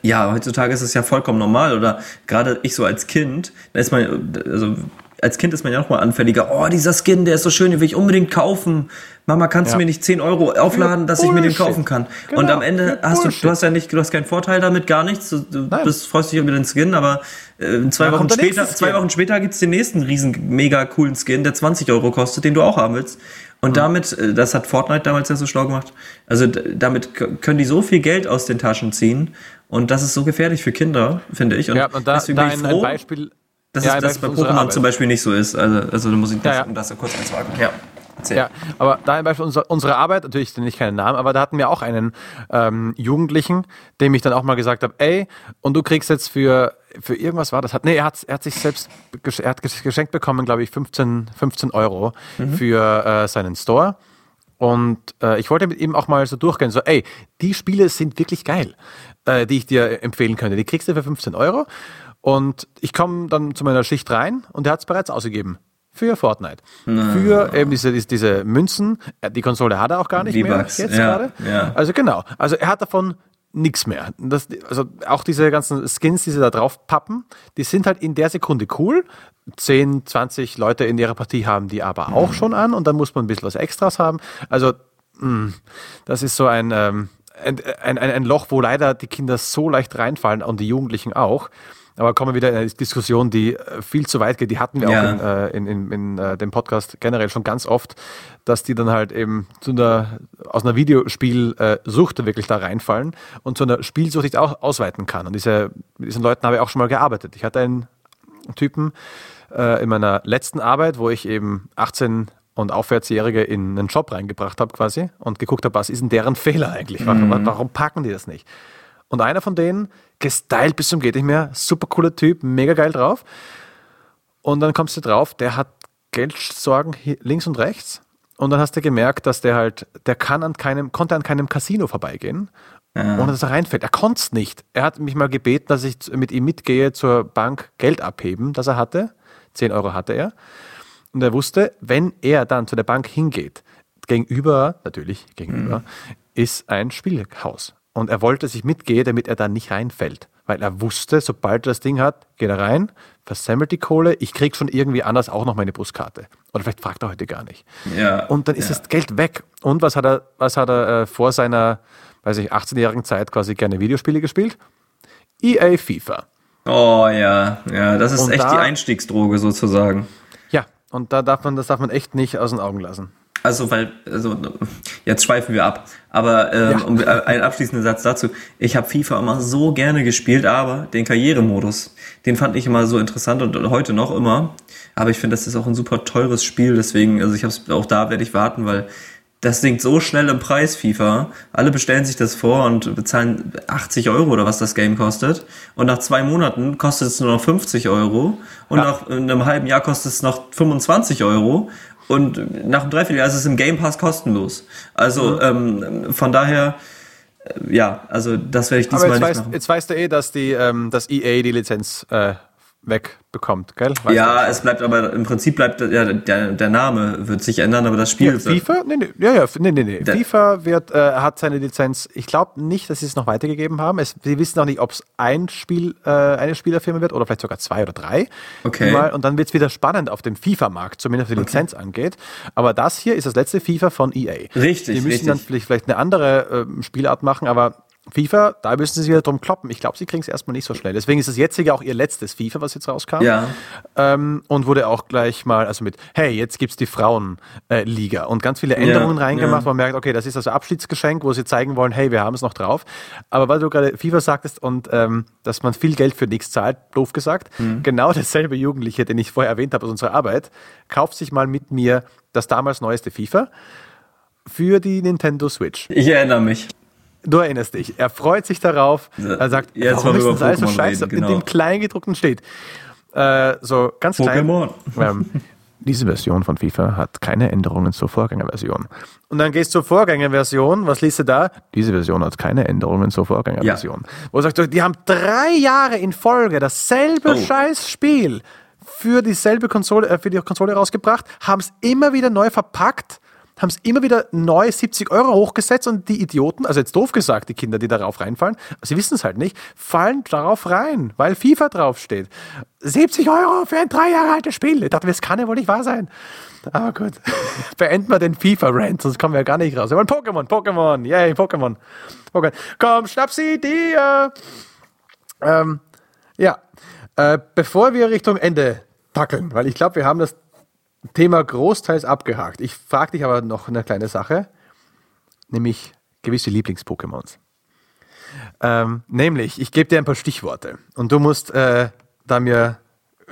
ja, heutzutage ist es ja vollkommen normal oder gerade ich so als Kind, da ist man, also als Kind ist man ja auch mal anfälliger. Oh, dieser Skin, der ist so schön, den will ich unbeding kaufen. Mama, kannst ja. du mir nicht 10 Euro aufladen, dass ich mir den kaufen kann? Genau. Und am Ende hast du, du hast ja nicht, du hast keinen Vorteil damit, gar nichts. Du, du bist, freust dich über den Skin, aber äh, zwei, Wochen später, zwei Wochen später gibt's den nächsten riesen, mega coolen Skin, der 20 Euro kostet, den du auch haben willst. Und mhm. damit, äh, das hat Fortnite damals ja so schlau gemacht, also damit können die so viel Geld aus den Taschen ziehen und das ist so gefährlich für Kinder, finde ich. Und ja, und da, deswegen da bin ich froh, ein Beispiel, dass ja, es das bei Pokémon zum Beispiel nicht so ist. Also, also da muss ich das, ja, ja. Das kurz einzuhaken. Ja. Ja, aber da Beispiel unserer, unserer Arbeit, natürlich nenne ich keinen Namen, aber da hatten wir auch einen ähm, Jugendlichen, dem ich dann auch mal gesagt habe, ey, und du kriegst jetzt für, für irgendwas war das, hat, nee, er hat, er hat sich selbst, er hat geschenkt bekommen, glaube ich, 15, 15 Euro mhm. für äh, seinen Store. Und äh, ich wollte mit ihm auch mal so durchgehen, so, ey, die Spiele sind wirklich geil, äh, die ich dir empfehlen könnte. Die kriegst du für 15 Euro. Und ich komme dann zu meiner Schicht rein und er hat es bereits ausgegeben. Für Fortnite. Na. Für eben diese, diese Münzen. Äh, die Konsole hat er auch gar nicht mehr jetzt ja, gerade. Ja. Also genau. Also er hat davon nichts mehr. Das, also auch diese ganzen Skins, die sie da drauf pappen, die sind halt in der Sekunde cool. 10, 20 Leute in ihrer Partie haben die aber auch mhm. schon an und dann muss man ein bisschen was Extras haben. Also mh, mm, das ist so ein, ähm, ein, ein, ein Loch, wo leider die Kinder so leicht reinfallen und die Jugendlichen auch. Aber kommen wir wieder in eine Diskussion, die äh, viel zu weit geht. Die hatten wir ja. auch in, äh, in, in, in äh, dem Podcast generell schon ganz oft, dass die dann halt eben zu einer, aus einer Videospielsucht wirklich da reinfallen und zu einer Spielsucht sich auch ausweiten kann. Und diese, mit diesen Leuten habe ich auch schon mal gearbeitet. Ich hatte einen Typen äh, in meiner letzten Arbeit, wo ich eben 18 und Aufwärtsjährige in einen Job reingebracht habe quasi und geguckt habe, was ist denn deren Fehler eigentlich? Mhm. Warum packen die das nicht? Und einer von denen, gestylt bis zum geht nicht mehr, super cooler Typ, mega geil drauf. Und dann kommst du drauf, der hat Geldsorgen links und rechts. Und dann hast du gemerkt, dass der halt, der kann an keinem, konnte an keinem Casino vorbeigehen, ja. ohne dass er reinfällt. Er konnte es nicht. Er hat mich mal gebeten, dass ich mit ihm mitgehe zur Bank Geld abheben, das er hatte. 10 Euro hatte er. Und er wusste, wenn er dann zu der Bank hingeht, gegenüber, natürlich gegenüber, mhm. ist ein Spielhaus. Und er wollte, dass ich mitgehe, damit er da nicht reinfällt. Weil er wusste, sobald er das Ding hat, geht er rein, versemmelt die Kohle, ich krieg schon irgendwie anders auch noch meine Buskarte. Oder vielleicht fragt er heute gar nicht. Ja, und dann ist ja. das Geld weg. Und was hat er, was hat er äh, vor seiner, weiß ich, 18-jährigen Zeit quasi gerne Videospiele gespielt? EA FIFA. Oh ja, ja, das ist und echt da, die Einstiegsdroge sozusagen. Ja, und da darf man, das darf man echt nicht aus den Augen lassen also weil, also jetzt schweifen wir ab, aber ähm, ja. um, äh, ein abschließender Satz dazu. Ich habe FIFA immer so gerne gespielt, aber den Karrieremodus, den fand ich immer so interessant und heute noch immer. Aber ich finde, das ist auch ein super teures Spiel, deswegen, also ich habe auch da werde ich warten, weil das sinkt so schnell im Preis, FIFA. Alle bestellen sich das vor und bezahlen 80 Euro oder was das Game kostet. Und nach zwei Monaten kostet es nur noch 50 Euro. Und ja. nach einem halben Jahr kostet es noch 25 Euro. Und nach einem Dreivierteljahr ist es im Game Pass kostenlos. Also mhm. ähm, von daher, äh, ja, also das werde ich diesmal Aber jetzt nicht weißt, machen. Jetzt weißt du eh, dass die, ähm, dass EA die Lizenz äh, wegbekommt, gell? Weißt ja, du? es bleibt aber im Prinzip bleibt ja, der, der Name wird sich ändern, aber das Spiel. Ja, FIFA? Nee, nee, ja, ja, nee, nee, nee. FIFA wird, äh, hat seine Lizenz, ich glaube nicht, dass sie es noch weitergegeben haben. Es, sie wissen auch nicht, ob es ein Spiel, äh, eine Spielerfirma wird oder vielleicht sogar zwei oder drei. Okay. Mal, und dann wird es wieder spannend auf dem FIFA-Markt, zumindest was die Lizenz okay. angeht. Aber das hier ist das letzte FIFA von EA. Richtig. Die müssen richtig. dann vielleicht, vielleicht eine andere äh, Spielart machen, aber FIFA, da müssen sie wieder drum kloppen. Ich glaube, sie kriegen es erstmal nicht so schnell. Deswegen ist das jetzige auch ihr letztes FIFA, was jetzt rauskam. Ja. Ähm, und wurde auch gleich mal, also mit, hey, jetzt gibt es die Frauenliga äh, und ganz viele Änderungen ja, reingemacht, ja. man merkt, okay, das ist also Abschiedsgeschenk, wo sie zeigen wollen, hey, wir haben es noch drauf. Aber weil du gerade FIFA sagtest und ähm, dass man viel Geld für nichts zahlt, doof gesagt, mhm. genau derselbe Jugendliche, den ich vorher erwähnt habe aus unserer Arbeit, kauft sich mal mit mir das damals neueste FIFA für die Nintendo Switch. Ich erinnere mich. Du erinnerst dich. Er freut sich darauf. Er sagt, Jetzt warum ist das alles so scheiße? Reden, genau. In dem Kleingedruckten steht. Äh, so ganz klein. <laughs> Ähm, diese Version von FIFA hat keine Änderungen zur Vorgängerversion. Und dann gehst du zur Vorgängerversion, was liest du da? Diese Version hat keine Änderungen zur Vorgängerversion. Ja. Wo sagst du, die haben drei Jahre in Folge dasselbe oh. scheiß Spiel für dieselbe Konsole, äh, für die Konsole rausgebracht, haben es immer wieder neu verpackt haben es immer wieder neu 70 Euro hochgesetzt und die Idioten, also jetzt doof gesagt, die Kinder, die darauf reinfallen, sie wissen es halt nicht, fallen darauf rein, weil FIFA draufsteht. 70 Euro für ein drei Jahre altes Spiel. Ich dachte, das kann ja wohl nicht wahr sein. Aber gut, <laughs> beenden wir den FIFA-Rant, sonst kommen wir ja gar nicht raus. Wir wollen Pokémon, Pokémon, yay, Pokémon. Pokémon. Komm, schnapp sie dir. Ähm, ja, äh, bevor wir Richtung Ende tackeln, weil ich glaube, wir haben das Thema großteils abgehakt. Ich frage dich aber noch eine kleine Sache, nämlich gewisse Lieblings-Pokémons. Ähm, nämlich, ich gebe dir ein paar Stichworte und du musst äh, da mir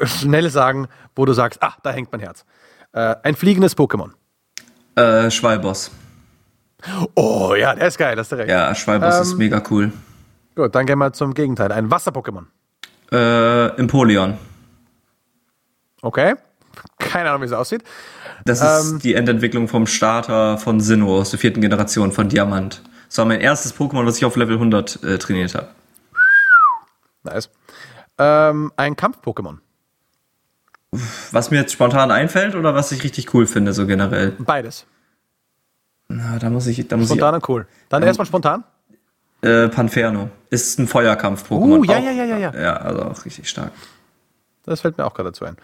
schnell sagen, wo du sagst, ah, da hängt mein Herz. Äh, ein fliegendes Pokémon. Äh, Schwalboss. Oh ja, der ist geil, hast du recht. Ja, Schwalboss ähm, ist mega cool. Gut, dann gehen wir zum Gegenteil. Ein Wasser-Pokémon. Äh, Empoleon. Okay. Keine Ahnung, wie es aussieht. Das ähm, ist die Endentwicklung vom Starter von Sinnoh aus der vierten Generation von Diamant. Das war mein erstes Pokémon, was ich auf Level 100 äh, trainiert habe. Nice. Ähm, ein Kampf-Pokémon. Was mir jetzt spontan einfällt oder was ich richtig cool finde, so generell? Beides. Na, da muss ich. Da muss spontan ich, und cool. Dann ähm, erstmal spontan. Äh, Panferno. Ist ein Feuerkampf-Pokémon. Uh, ja, ja, ja, ja, ja. Ja, also auch richtig stark. Das fällt mir auch gerade dazu ein.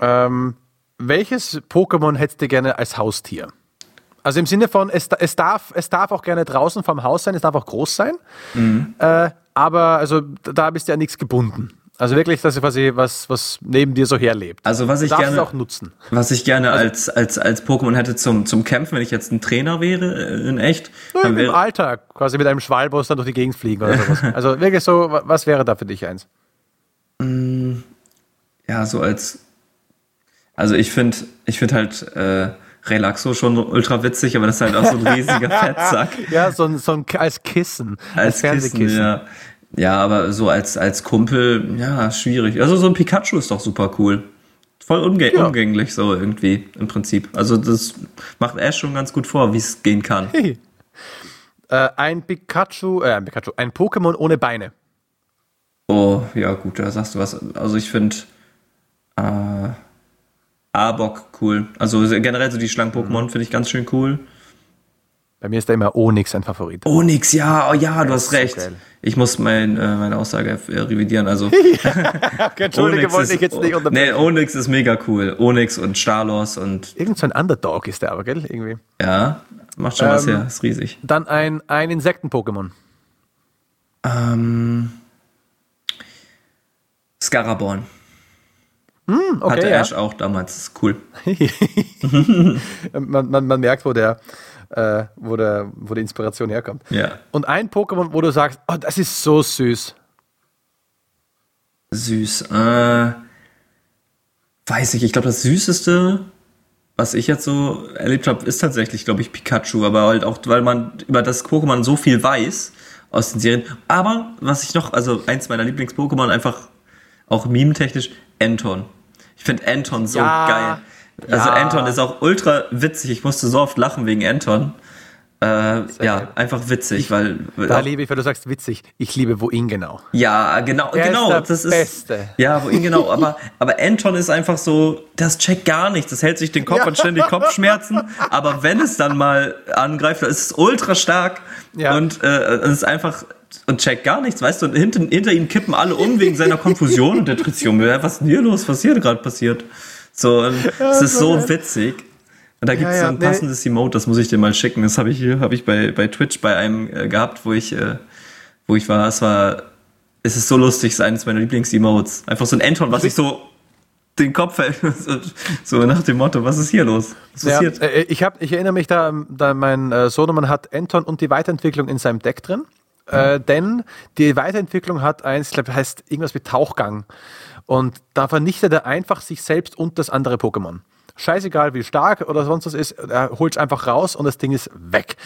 Ähm, welches Pokémon hättest du gerne als Haustier? Also im Sinne von, es, es, darf, es darf auch gerne draußen vom Haus sein, es darf auch groß sein. Mhm. Äh, aber also da bist du ja nichts gebunden. Also wirklich, dass quasi was, was neben dir so herlebt. Also was ich gerne auch nutzen. Was ich gerne also, als, als, als Pokémon hätte zum, zum Kämpfen, wenn ich jetzt ein Trainer wäre, äh, in echt. Ja, Im Alltag, quasi mit einem Schwalboss dann durch die Gegend fliegen oder sowas. <laughs> also wirklich so, was wäre da für dich eins? Mm, ja, so als also ich finde ich find halt äh, Relaxo schon ultra witzig, aber das ist halt auch so ein riesiger <laughs> Fettsack. ja, so ein, so ein als Kissen, als, als Fernsehkissen. Ja. ja, aber so als, als Kumpel, ja, schwierig. Also so ein Pikachu ist doch super cool. Voll umgäng ja. umgänglich so irgendwie im Prinzip. Also das macht Ash schon ganz gut vor, wie es gehen kann. Hey. <laughs> Äh, ein Pikachu, äh, ein Pikachu, ein Pokémon ohne Beine. Oh, ja gut, da sagst du was. Also ich finde äh, Arbok cool. Also generell so die Schlangen-Pokémon mhm. finde ich ganz schön cool. Bei mir ist da immer Onyx ein Favorit. Onyx, ja, oh ja, du hast recht. So ich muss mein, äh, meine Aussage äh, revidieren. Also <laughs> Entschuldige, wollte ich jetzt nicht unterbrechen. Nee, Onyx ist mega cool. Onyx und Starlos und. Irgend so ein Underdog ist der aber, gell? Irgendwie. Ja, macht schon ähm, was her, ist riesig. Dann ein, ein Insekten-Pokémon. Ähm. Scaraborn. Hm, okay, Hatte Ash auch damals, das ist cool. <laughs> man, man, man, merkt, wo der, äh, wo, der, wo die Inspiration herkommt. Ja. Und ein Pokémon, wo du sagst, oh, das ist so süß. Süß. Äh, weiß ich, ich glaube, das Süßeste, was ich jetzt so erlebt habe, ist tatsächlich, glaube ich, Pikachu. Aber halt auch, weil man über das Pokémon so viel weiß aus den Serien. Aber was ich noch, also eins meiner Lieblings-Pokémon, einfach auch meme-technisch, Anton. Ich finde Anton so ja, geil. Also ja. Anton ist auch ultra witzig. Ich musste so oft lachen wegen Anton. Äh, ja, einfach witzig, ich, weil. Da liebe ich, weil du sagst witzig. Ich liebe Wohin genau. Ja, genau, er genau. Ist das Beste. ist. Ja, Wohin genau. Aber, aber Anton ist einfach so, das checkt gar nichts. Das hält sich den Kopf ja. und ständig Kopfschmerzen. aber wenn es dann mal angreift, ist es ultra stark. Ja. Und äh, es ist einfach. Und checkt gar nichts, weißt du? Und hinter, hinter ihm kippen alle um wegen seiner Konfusion und Depression. Was ist denn hier los? Was hier gerade passiert? So, es ja, ist so witzig. Und da gibt es ja, ja, so ein passendes nee. Emote, das muss ich dir mal schicken. Das habe ich hier, habe ich bei, bei Twitch bei einem äh, gehabt, wo ich, äh, wo ich war. Es war, es ist so lustig, es ist eines meiner Lieblings-Emotes. Einfach so ein Anton, was ich so den Kopf hält. <laughs> so nach dem Motto, was ist hier los? Was ja, passiert? Äh, ich, hab, ich erinnere mich da, da mein äh, Sohnemann hat Anton und die Weiterentwicklung in seinem Deck drin. Äh, denn die Weiterentwicklung hat eins, ich glaube, heißt irgendwas wie Tauchgang. Und da vernichtet er einfach sich selbst und das andere Pokémon scheißegal wie stark oder sonst was ist, er holt es einfach raus und das Ding ist weg.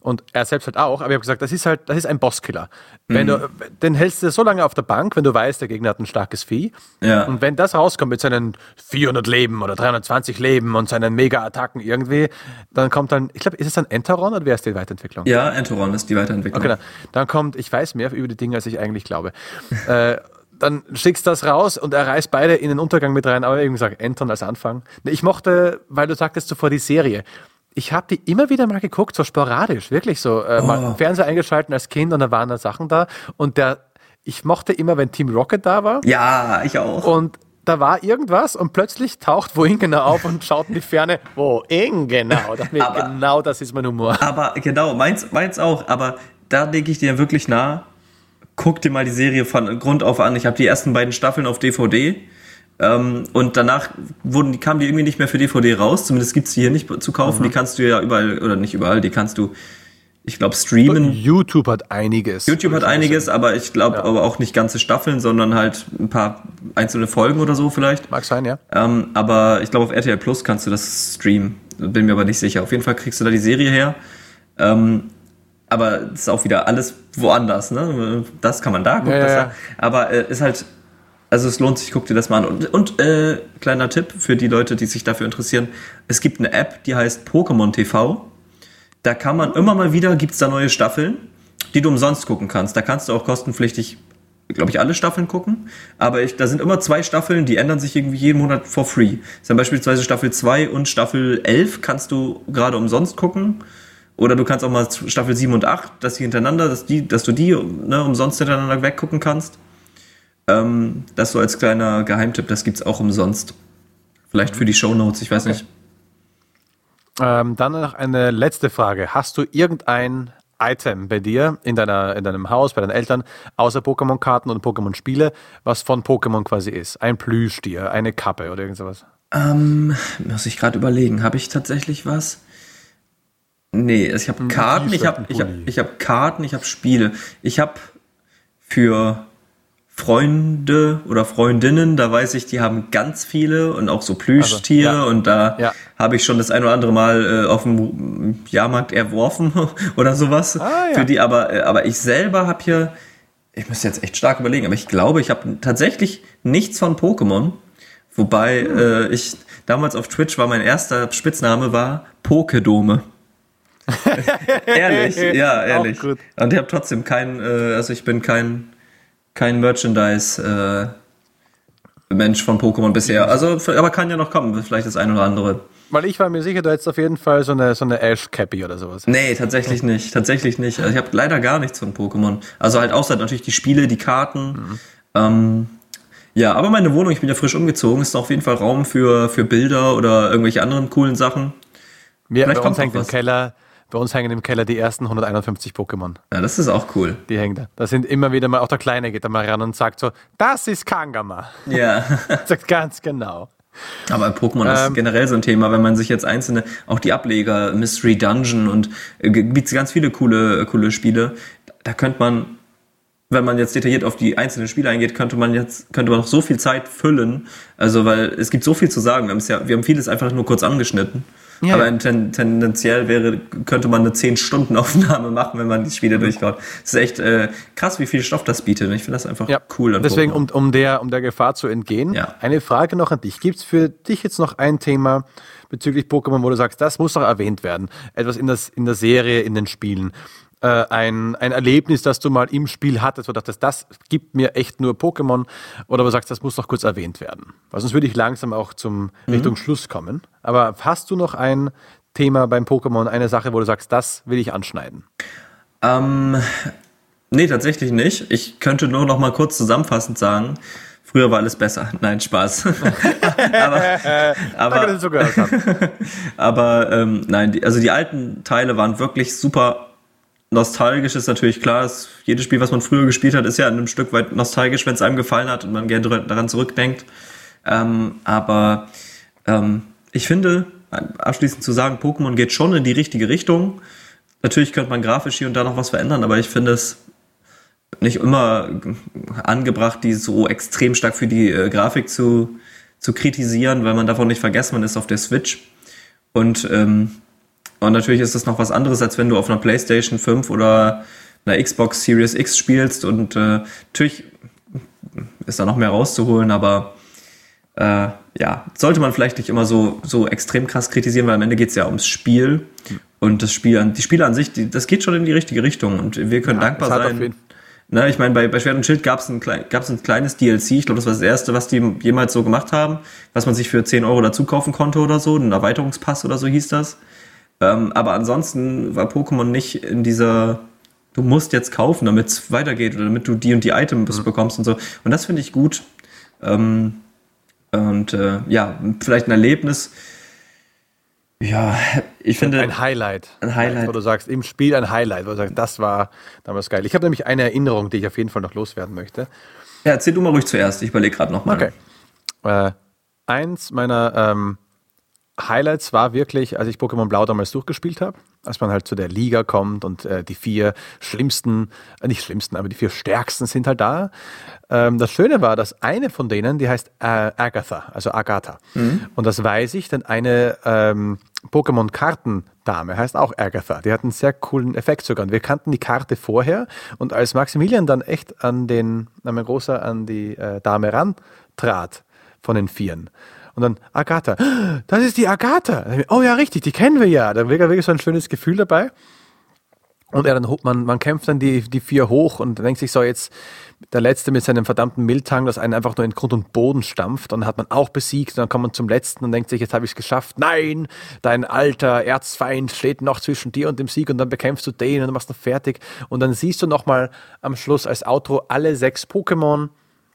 Und er selbst halt auch, aber ich habe gesagt, das ist halt, das ist ein Bosskiller. Wenn mhm. du, den hältst du so lange auf der Bank, wenn du weißt, der Gegner hat ein starkes Vieh. Ja. Und wenn das rauskommt mit seinen 400 Leben oder 320 Leben und seinen Mega-Attacken irgendwie, dann kommt dann, ich glaube, ist es ein Enteron oder wer ist die Weiterentwicklung? Ja, Enteron ist die Weiterentwicklung. Okay, dann kommt, ich weiß mehr über die Dinge, als ich eigentlich glaube. <laughs> äh, dann schickst du das raus und er reißt beide in den Untergang mit rein, aber eben gesagt, Anton als Anfang. Ich mochte, weil du sagtest zuvor die Serie. Ich habe die immer wieder mal geguckt, so sporadisch, wirklich so. Äh, oh. Mal Fernseher eingeschalten als Kind und da waren da Sachen da. Und der, ich mochte immer, wenn Team Rocket da war. Ja, ich auch. Und da war irgendwas und plötzlich taucht wohin genau auf und schaut in die Ferne, wohin genau. aber, genau das ist mein Humor. Aber genau, meins, meins auch. Aber da denke ich dir wirklich nah, guck dir mal die Serie von Grund auf an. Ich habe die ersten beiden Staffeln auf DVD. Ähm, und danach wurden, die kamen die irgendwie nicht mehr für DVD raus. Zumindest gibt's die hier nicht zu kaufen. Mhm. Die kannst du ja überall, oder nicht überall, die kannst du, ich glaube, streamen. YouTube hat einiges. YouTube hat einiges, aber ich glaube ja. aber auch nicht ganze Staffeln, sondern halt ein paar einzelne Folgen oder so vielleicht. Mag sein, ja. Ähm, aber ich glaube, auf RTL Plus kannst du das streamen. Bin mir aber nicht sicher. Auf jeden Fall kriegst du da die Serie her. Ähm, aber es ist auch wieder alles woanders, ne? Das kann man da gucken, ja, ja, ja. aber äh, ist halt, also es lohnt sich, guck dir das mal an. Und, und äh, kleiner Tipp für die Leute, die sich dafür interessieren, es gibt eine App, die heißt Pokémon TV. Da kann man immer mal wieder, gibt's da neue Staffeln, die du umsonst gucken kannst. Da kannst du auch kostenpflichtig, glaube ich, alle Staffeln gucken. Aber ich, da sind immer zwei Staffeln, die ändern sich irgendwie jeden Monat for free. Das sind beispielsweise Staffel 2 und Staffel 11 kannst du gerade umsonst gucken. Oder du kannst auch mal Staffel 7 und 8, dass die hintereinander, dass, die, dass du die ne, umsonst hintereinander weggucken kannst. Ähm, das so als kleiner Geheimtipp, das gibt es auch umsonst. Vielleicht für die Show Notes, ich weiß okay. nicht. Ähm, dann noch eine letzte Frage. Hast du irgendein Item bei dir in, deiner, in deinem Haus, bei deinen Eltern, außer Pokémon-Karten und Pokémon-Spiele, was von Pokémon quasi ist? Ein Plüschtier, eine Kappe oder irgend sowas? Ähm, muss ich gerade überlegen. Habe ich tatsächlich was? Nee, also ich habe Karten, ich habe ich hab, ich hab Karten, ich habe Spiele. Ich habe für Freunde oder Freundinnen, da weiß ich, die haben ganz viele und auch so Plüschtiere also, ja. und da ja. habe ich schon das ein oder andere Mal äh, auf dem Jahrmarkt erworfen <laughs> oder sowas ah, ja. für die. Aber äh, aber ich selber habe hier, ich müsste jetzt echt stark überlegen, aber ich glaube, ich habe tatsächlich nichts von Pokémon, wobei hm. äh, ich damals auf Twitch war mein erster Spitzname war Pokedome. <laughs> ehrlich, ja, ehrlich. Und ich habe trotzdem kein, äh, also ich bin kein, kein Merchandise äh, Mensch von Pokémon bisher. Also, aber kann ja noch kommen, vielleicht das ein oder andere. Weil ich war mir sicher, du hättest auf jeden Fall so eine, so eine Ash-Cappy oder sowas. Nee, tatsächlich nicht. Tatsächlich nicht. Also ich habe leider gar nichts von Pokémon. Also halt außer natürlich die Spiele, die Karten. Mhm. Ähm, ja, aber meine Wohnung, ich bin ja frisch umgezogen, ist auf jeden Fall Raum für, für Bilder oder irgendwelche anderen coolen Sachen. Wir, Vielleicht bei uns hängt im Keller bei uns hängen im Keller die ersten 151 Pokémon. Ja, das ist auch cool. Die hängen da. Da sind immer wieder mal, auch der Kleine geht da mal ran und sagt so, das ist Kangama. Ja. <laughs> sagt ganz genau. Aber Pokémon ähm, ist generell so ein Thema, wenn man sich jetzt einzelne, auch die Ableger, Mystery Dungeon und äh, gibt ganz viele coole, coole Spiele. Da könnte man, wenn man jetzt detailliert auf die einzelnen Spiele eingeht, könnte man jetzt, könnte man noch so viel Zeit füllen. Also, weil es gibt so viel zu sagen. Wir haben, ja, wir haben vieles einfach nur kurz angeschnitten. Ja. Aber ten, tendenziell wäre, könnte man eine 10-Stunden-Aufnahme <laughs> machen, wenn man die Spiele durchkaut. Das ist echt äh, krass, wie viel Stoff das bietet. Ich finde das einfach ja. cool. Deswegen, um, um, der, um der Gefahr zu entgehen, ja. eine Frage noch an dich. Gibt es für dich jetzt noch ein Thema, bezüglich Pokémon, wo du sagst, das muss doch erwähnt werden? Etwas in, das, in der Serie, in den Spielen? Äh, ein, ein Erlebnis, das du mal im Spiel hattest, wo du dachtest, das gibt mir echt nur Pokémon? Oder wo du sagst, das muss noch kurz erwähnt werden? Weil sonst würde ich langsam auch zum mhm. Richtung Schluss kommen. Aber hast du noch ein Thema beim Pokémon, eine Sache, wo du sagst, das will ich anschneiden? Ähm, nee, tatsächlich nicht. Ich könnte nur noch mal kurz zusammenfassend sagen, Früher war alles besser. <laughs> Nein, Spaß. <laughs> aber aber, <laughs> aber ähm, nein, die, also die alten Teile waren wirklich super nostalgisch. Ist natürlich klar, dass jedes Spiel, was man früher gespielt hat, ist ja ein Stück weit nostalgisch, wenn es einem gefallen hat und man gerne daran zurückdenkt. Ähm, aber ähm, ich finde, abschließend zu sagen, Pokémon geht schon in die richtige Richtung. Natürlich könnte man grafisch hier und da noch was verändern, aber ich finde es nicht immer angebracht, die so extrem stark für die äh, Grafik zu, zu kritisieren, weil man davon nicht vergessen, man ist auf der Switch. Und, ähm, und natürlich ist das noch was anderes, als wenn du auf einer PlayStation 5 oder einer Xbox Series X spielst. Und äh, natürlich ist da noch mehr rauszuholen, aber äh, ja, sollte man vielleicht nicht immer so, so extrem krass kritisieren, weil am Ende geht es ja ums Spiel. Und das Spiel an, die Spiele an sich, die, das geht schon in die richtige Richtung. Und wir können ja, dankbar sein. Ne, ich meine, bei, bei Schwert und Schild gab es ein, gab's ein kleines DLC. Ich glaube, das war das erste, was die jemals so gemacht haben, was man sich für 10 Euro dazu kaufen konnte oder so. Ein Erweiterungspass oder so hieß das. Ähm, aber ansonsten war Pokémon nicht in dieser, du musst jetzt kaufen, damit es weitergeht oder damit du die und die Items mhm. bekommst und so. Und das finde ich gut. Ähm, und äh, ja, vielleicht ein Erlebnis, ja, ich finde. Ein Highlight. Ein Highlight. Wo du sagst, im Spiel ein Highlight, wo du sagst, das war damals geil. Ich habe nämlich eine Erinnerung, die ich auf jeden Fall noch loswerden möchte. Ja, erzähl du mal ruhig zuerst. Ich überlege gerade nochmal. Okay. Äh, eins meiner ähm, Highlights war wirklich, als ich Pokémon Blau damals durchgespielt habe, als man halt zu der Liga kommt und äh, die vier schlimmsten, äh, nicht schlimmsten, aber die vier stärksten sind halt da. Ähm, das Schöne war, dass eine von denen, die heißt äh, Agatha, also Agatha. Mhm. Und das weiß ich, denn eine ähm, Pokémon-Kartendame heißt auch Agatha. Die hat einen sehr coolen Effekt sogar. Und wir kannten die Karte vorher und als Maximilian dann echt an den, an mein Großer, an die äh, Dame rantrat von den Vieren, und dann Agatha, <gasps> das ist die Agatha. Oh ja, richtig, die kennen wir ja. Da wäre wirklich so ein schönes Gefühl dabei. Und er dann, man, man kämpft dann die, die vier hoch und denkt sich so, jetzt der Letzte mit seinem verdammten Miltang, das einen einfach nur in Grund und Boden stampft. Und dann hat man auch besiegt. Und dann kommt man zum Letzten und denkt sich, jetzt habe ich es geschafft. Nein, dein alter Erzfeind steht noch zwischen dir und dem Sieg. Und dann bekämpfst du den und machst du fertig. Und dann siehst du nochmal am Schluss als Outro alle sechs Pokémon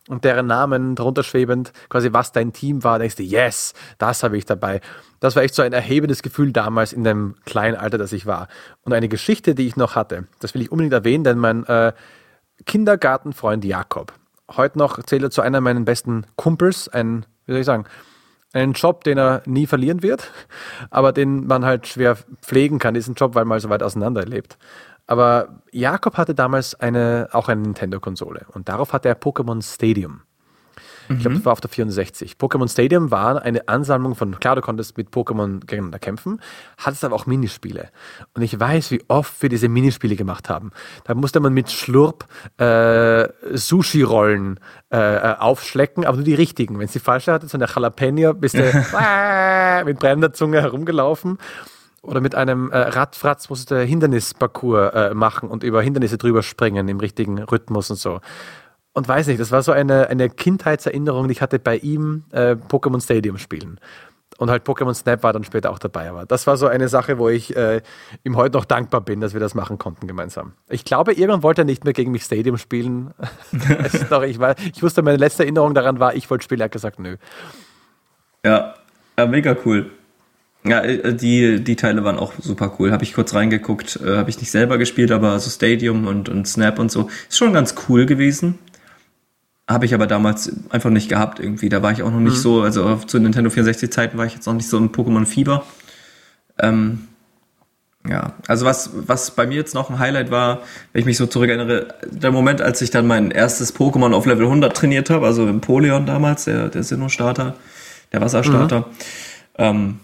und deren Namen drunter schwebend, quasi was dein Team war, denkst du, yes, das habe ich dabei. Das war echt so ein erhebendes Gefühl damals in dem kleinen Alter, das ich war. Und eine Geschichte, die ich noch hatte, das will ich unbedingt erwähnen, denn mein äh, Kindergartenfreund Jakob, heute noch zählt er zu einer meiner besten Kumpels, ein, wie soll ich sagen, einen Job, den er nie verlieren wird, aber den man halt schwer pflegen kann, diesen Job, weil man so weit auseinander lebt. Aber Jakob hatte damals eine, auch eine Nintendo-Konsole und darauf hatte er Pokémon Stadium. Ich glaube, mhm. das war auf der 64. Pokémon Stadium war eine Ansammlung von, klar, du konntest mit Pokémon gegeneinander kämpfen, hattest aber auch Minispiele. Und ich weiß, wie oft wir diese Minispiele gemacht haben. Da musste man mit Schlurp äh, Sushi-Rollen äh, äh aufschlecken, aber nur die richtigen. Wenn es die falsche hatte, so eine Jalapeno, bist du <laughs> mit brennender Zunge herumgelaufen oder mit einem äh, Radfratz musst du Hindernisparcours äh, machen und über Hindernisse drüber springen im richtigen Rhythmus und so. Und weiß nicht, das war so eine, eine Kindheitserinnerung, die ich hatte bei ihm äh, Pokémon Stadium spielen. Und halt Pokémon Snap war dann später auch dabei. Aber das war so eine Sache, wo ich äh, ihm heute noch dankbar bin, dass wir das machen konnten gemeinsam. Ich glaube, irgendwann wollte er nicht mehr gegen mich Stadium spielen. <laughs> doch, ich, war, ich wusste, meine letzte Erinnerung daran war, ich wollte spielen. Er hat gesagt, nö. Ja, ja mega cool. Ja, äh, die, die Teile waren auch super cool. Habe ich kurz reingeguckt, äh, habe ich nicht selber gespielt, aber so Stadium und, und Snap und so. Ist schon ganz cool gewesen. Habe ich aber damals einfach nicht gehabt irgendwie. Da war ich auch noch nicht mhm. so, also zu Nintendo 64 Zeiten war ich jetzt noch nicht so im Pokémon Fieber. Ähm, ja, also was, was bei mir jetzt noch ein Highlight war, wenn ich mich so zurückerinnere, der Moment, als ich dann mein erstes Pokémon auf Level 100 trainiert habe, also Empoleon damals, der, der Sinnoh-Starter, der Wasserstarter. Mhm. Ähm,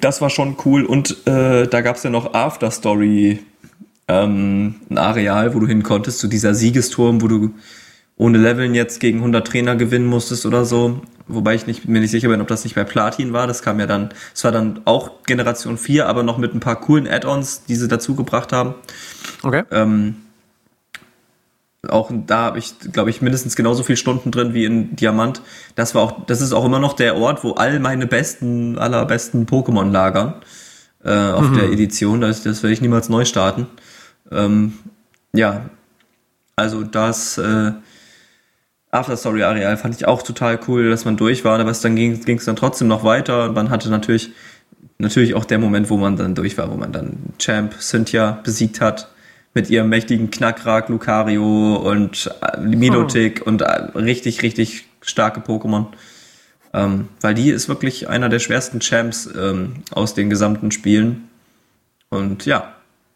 das war schon cool. Und äh, da gab es ja noch Afterstory, ähm, ein Areal, wo du hin konntest, zu dieser Siegesturm, wo du ohne Leveln jetzt gegen 100 Trainer gewinnen musstest oder so. Wobei ich nicht, mir nicht sicher bin, ob das nicht bei Platin war. Das kam ja dann, es war dann auch Generation 4, aber noch mit ein paar coolen Add-ons, die sie dazu gebracht haben. Okay. Ähm, auch da habe ich, glaube ich, mindestens genauso viele Stunden drin wie in Diamant. Das war auch, das ist auch immer noch der Ort, wo all meine besten, allerbesten Pokémon lagern äh, auf mhm. der Edition. Das, das werde ich niemals neu starten. Ähm, ja, also das äh, After Story Areal fand ich auch total cool, dass man durch war, aber es dann ging es dann trotzdem noch weiter und man hatte natürlich natürlich auch der Moment, wo man dann durch war, wo man dann Champ Cynthia besiegt hat mit ihrem mächtigen Knackrack Lucario und äh, Milotic hm. und äh, richtig, richtig starke Pokémon. Ähm, weil die ist wirklich einer der schwersten Champs ähm, aus den gesamten Spielen. Und ja,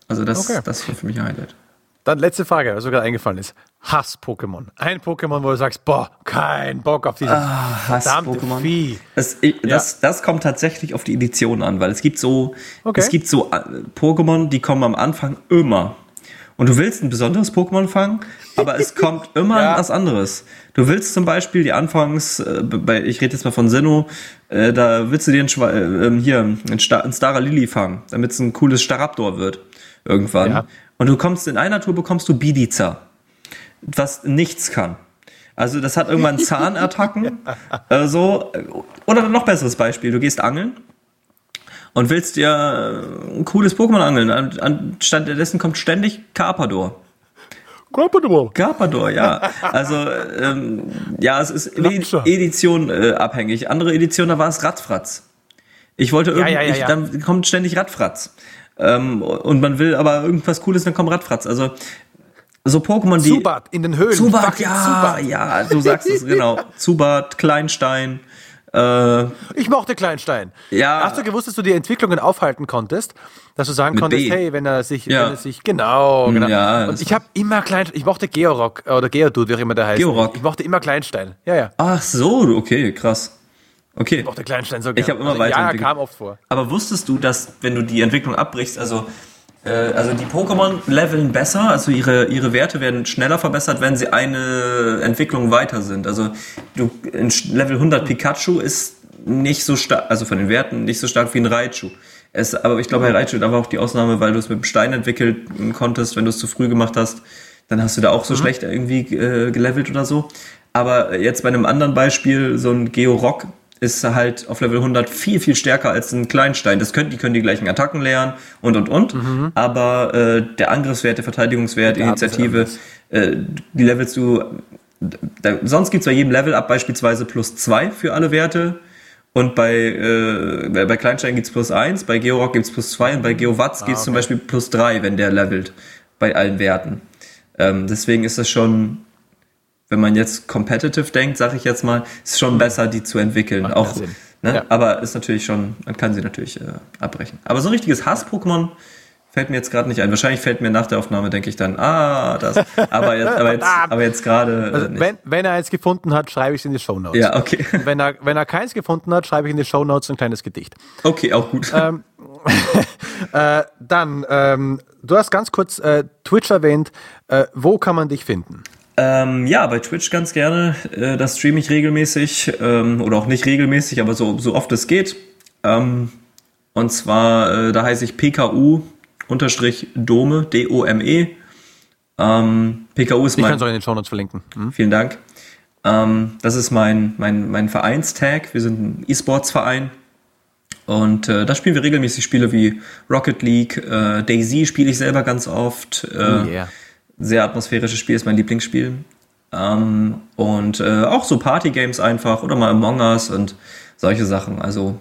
also das, okay. das war für mich ein Highlight. Dann letzte Frage, was mir gerade eingefallen ist. Hass-Pokémon. Ein Pokémon, wo du sagst, boah, kein Bock auf dieses ah, Hass-Pokémon. Vieh. Das, ich, ja. das, das kommt tatsächlich auf die Edition an, weil es gibt so, okay. es gibt so äh, Pokémon, die kommen am Anfang immer und du willst ein besonderes Pokémon fangen, aber es <laughs> kommt immer ja. was anderes. Du willst zum Beispiel die Anfangs, äh, bei, ich rede jetzt mal von Sinnoh, äh, da willst du dir ein, äh, ähm, hier ein, Star, ein Stara Lily fangen, damit es ein cooles Staraptor wird irgendwann. Ja. Und du kommst in einer Tour bekommst du Bidiza, was nichts kann. Also das hat irgendwann <laughs> Zahnattacken, ja. äh, so. Oder noch besseres Beispiel, du gehst angeln und willst dir ein cooles Pokémon angeln. Anstatt dessen kommt ständig Carpador. Carpador. Carpador, ja. Also, ähm, ja, es ist Edition äh, abhängig. Andere Edition, da war es Radfratz. Ich wollte irgendwie, ja, ja, ja, dann kommt ständig Radfratz. Ähm, und man will aber irgendwas Cooles, dann kommt Radfratz. Also, so Pokémon, die. Zubat in den Höhlen. Zubat, ja, Zubat. ja, du sagst es, genau. <laughs> Zubat, Kleinstein. Äh, ich mochte Kleinstein. Ja. Hast du gewusst, dass du die Entwicklungen aufhalten konntest? Dass du sagen konntest, B. hey, wenn er sich, ja. wenn er sich, genau, genau. Ja, und ich habe immer Kleinstein, ich mochte Georock oder Geodude, wie auch immer der heißt. Georock. Ich mochte immer Kleinstein. Ja, ja. Ach so, okay, krass. Okay. Ich mochte Kleinstein so gerne. Ich habe immer also, weiter. Ja, kam oft vor. Aber wusstest du, dass wenn du die Entwicklung abbrichst, also also die Pokémon leveln besser, also ihre, ihre Werte werden schneller verbessert, wenn sie eine Entwicklung weiter sind. Also du in Level 100 Pikachu ist nicht so stark, also von den Werten nicht so stark wie ein Raichu. Es, aber ich glaube, bei Raichu war auch die Ausnahme, weil du es mit dem Stein entwickeln konntest, wenn du es zu früh gemacht hast, dann hast du da auch so mhm. schlecht irgendwie äh, gelevelt oder so. Aber jetzt bei einem anderen Beispiel, so ein Geo-Rock, ist halt auf Level 100 viel, viel stärker als ein Kleinstein. Das können, die können die gleichen Attacken lernen und, und, und. Mhm. Aber äh, der Angriffswert, der Verteidigungswert, der Initiative, äh, die levelst du. Da, sonst gibt's bei jedem Level ab beispielsweise plus zwei für alle Werte. Und bei, äh, bei Kleinstein gibt's plus eins, bei Georock gibt's plus zwei und bei Geowatz ah, gibt's okay. zum Beispiel plus drei, wenn der levelt bei allen Werten. Ähm, deswegen ist das schon wenn man jetzt competitive denkt, sage ich jetzt mal, ist schon besser, die zu entwickeln. Macht auch, ne? ja. Aber ist natürlich schon, man kann sie natürlich äh, abbrechen. Aber so ein richtiges Hass-Pokémon fällt mir jetzt gerade nicht ein. Wahrscheinlich fällt mir nach der Aufnahme, denke ich dann, ah, das. Aber jetzt, aber jetzt, <laughs> aber jetzt gerade. Äh, also, wenn, wenn er eins gefunden hat, schreibe ich es in die Show Notes. Ja, okay. wenn er, wenn er keins gefunden hat, schreibe ich in die Show Notes ein kleines Gedicht. Okay, auch gut. Ähm, <laughs> äh, dann, ähm, du hast ganz kurz äh, Twitch erwähnt. Äh, wo kann man dich finden? Ähm, ja, bei Twitch ganz gerne. Äh, das streame ich regelmäßig ähm, oder auch nicht regelmäßig, aber so, so oft es geht. Ähm, und zwar, äh, da heiße ich PKU unterstrich Dome, D-O-M-E. Ähm, PKU ist mein. Ich kann es auch in den Show Notes verlinken. Hm? Vielen Dank. Ähm, das ist mein, mein, mein Vereinstag. Wir sind ein E-Sports-Verein. Und äh, da spielen wir regelmäßig Spiele wie Rocket League, äh, Daisy spiele ich selber ganz oft. Äh, oh yeah sehr atmosphärisches Spiel, ist mein Lieblingsspiel. Ähm, und äh, auch so Partygames einfach oder mal Among Us und solche Sachen. Also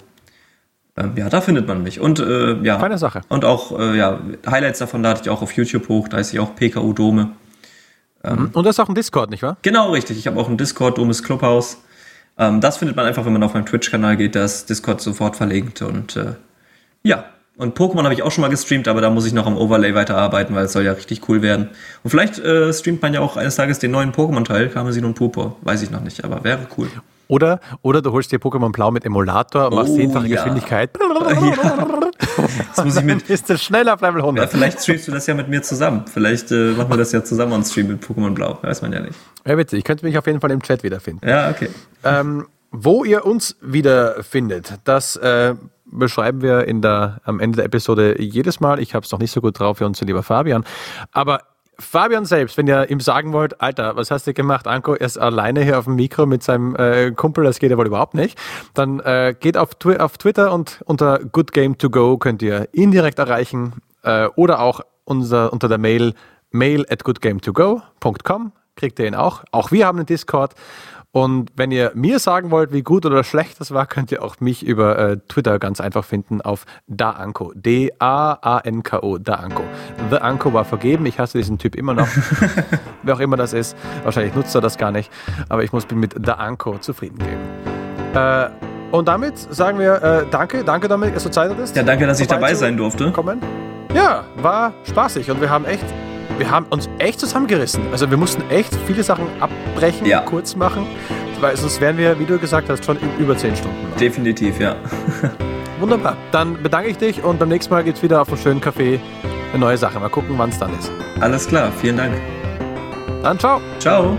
ähm, ja, da findet man mich. Und äh, ja. Feine Sache. Und auch äh, ja, Highlights davon lade ich auch auf YouTube hoch. Da ist ich auch PKU Dome. Ähm, und das ist auch ein Discord, nicht wahr? Genau, richtig. Ich habe auch ein Discord, Domes Clubhouse. Ähm, das findet man einfach, wenn man auf meinem Twitch-Kanal geht. Da ist Discord sofort verlinkt. Und äh, ja, und Pokémon habe ich auch schon mal gestreamt, aber da muss ich noch am Overlay weiterarbeiten, weil es soll ja richtig cool werden. Und vielleicht äh, streamt man ja auch eines Tages den neuen Pokémon-Teil, Karmesin und Purpur. Weiß ich noch nicht, aber wäre cool. Oder, oder du holst dir Pokémon Blau mit Emulator, machst oh, zehnfache ja. Geschwindigkeit. <laughs> Ja. Jetzt muss ich mit, <laughs> ist es schnell auf Level 100. ja, vielleicht streamst du das ja mit mir zusammen. Vielleicht äh, machen wir das ja zusammen on Stream mit Pokémon Blau. Weiß man ja nicht. Ja, witzig. Ich könnte mich auf jeden Fall im Chat wiederfinden. Ja, okay. Ähm, wo ihr uns wiederfindet, das äh, beschreiben wir in der, am Ende der Episode jedes Mal. Ich habe es noch nicht so gut drauf wie unser lieber Fabian. Aber Fabian selbst, wenn ihr ihm sagen wollt, Alter, was hast du gemacht? Anko er ist alleine hier auf dem Mikro mit seinem äh, Kumpel, das geht ja wohl überhaupt nicht. Dann äh, geht auf, Twi auf Twitter und unter Good Game to Go könnt ihr ihn direkt erreichen äh, oder auch unser, unter der Mail mail at goodgametogo.com kriegt ihr ihn auch. Auch wir haben einen Discord. Und wenn ihr mir sagen wollt, wie gut oder schlecht das war, könnt ihr auch mich über äh, Twitter ganz einfach finden auf Daanko. D-A-A-N-K-O. Daanko. The Anko war vergeben. Ich hasse diesen Typ immer noch. <laughs> Wer auch immer das ist. Wahrscheinlich nutzt er das gar nicht. Aber ich muss mich mit Daanko zufrieden geben. Äh, und damit sagen wir äh, danke. Danke, Dominik, dass du Zeit hattest. Ja, danke, dass ich dabei sein durfte. Kommen. Ja, war spaßig und wir haben echt, wir haben uns echt zusammengerissen. Also wir mussten echt viele Sachen abbrechen, Ja. kurz machen, weil sonst wären wir, wie du gesagt hast, schon über 10 Stunden. noch. Definitiv, ja. <laughs> <laughs> Wunderbar. Dann bedanke ich dich und beim nächsten Mal geht's wieder auf einen schönen Café eine neue Sache. Mal gucken, wann es dann ist. Alles klar, vielen Dank. Dann ciao. Ciao.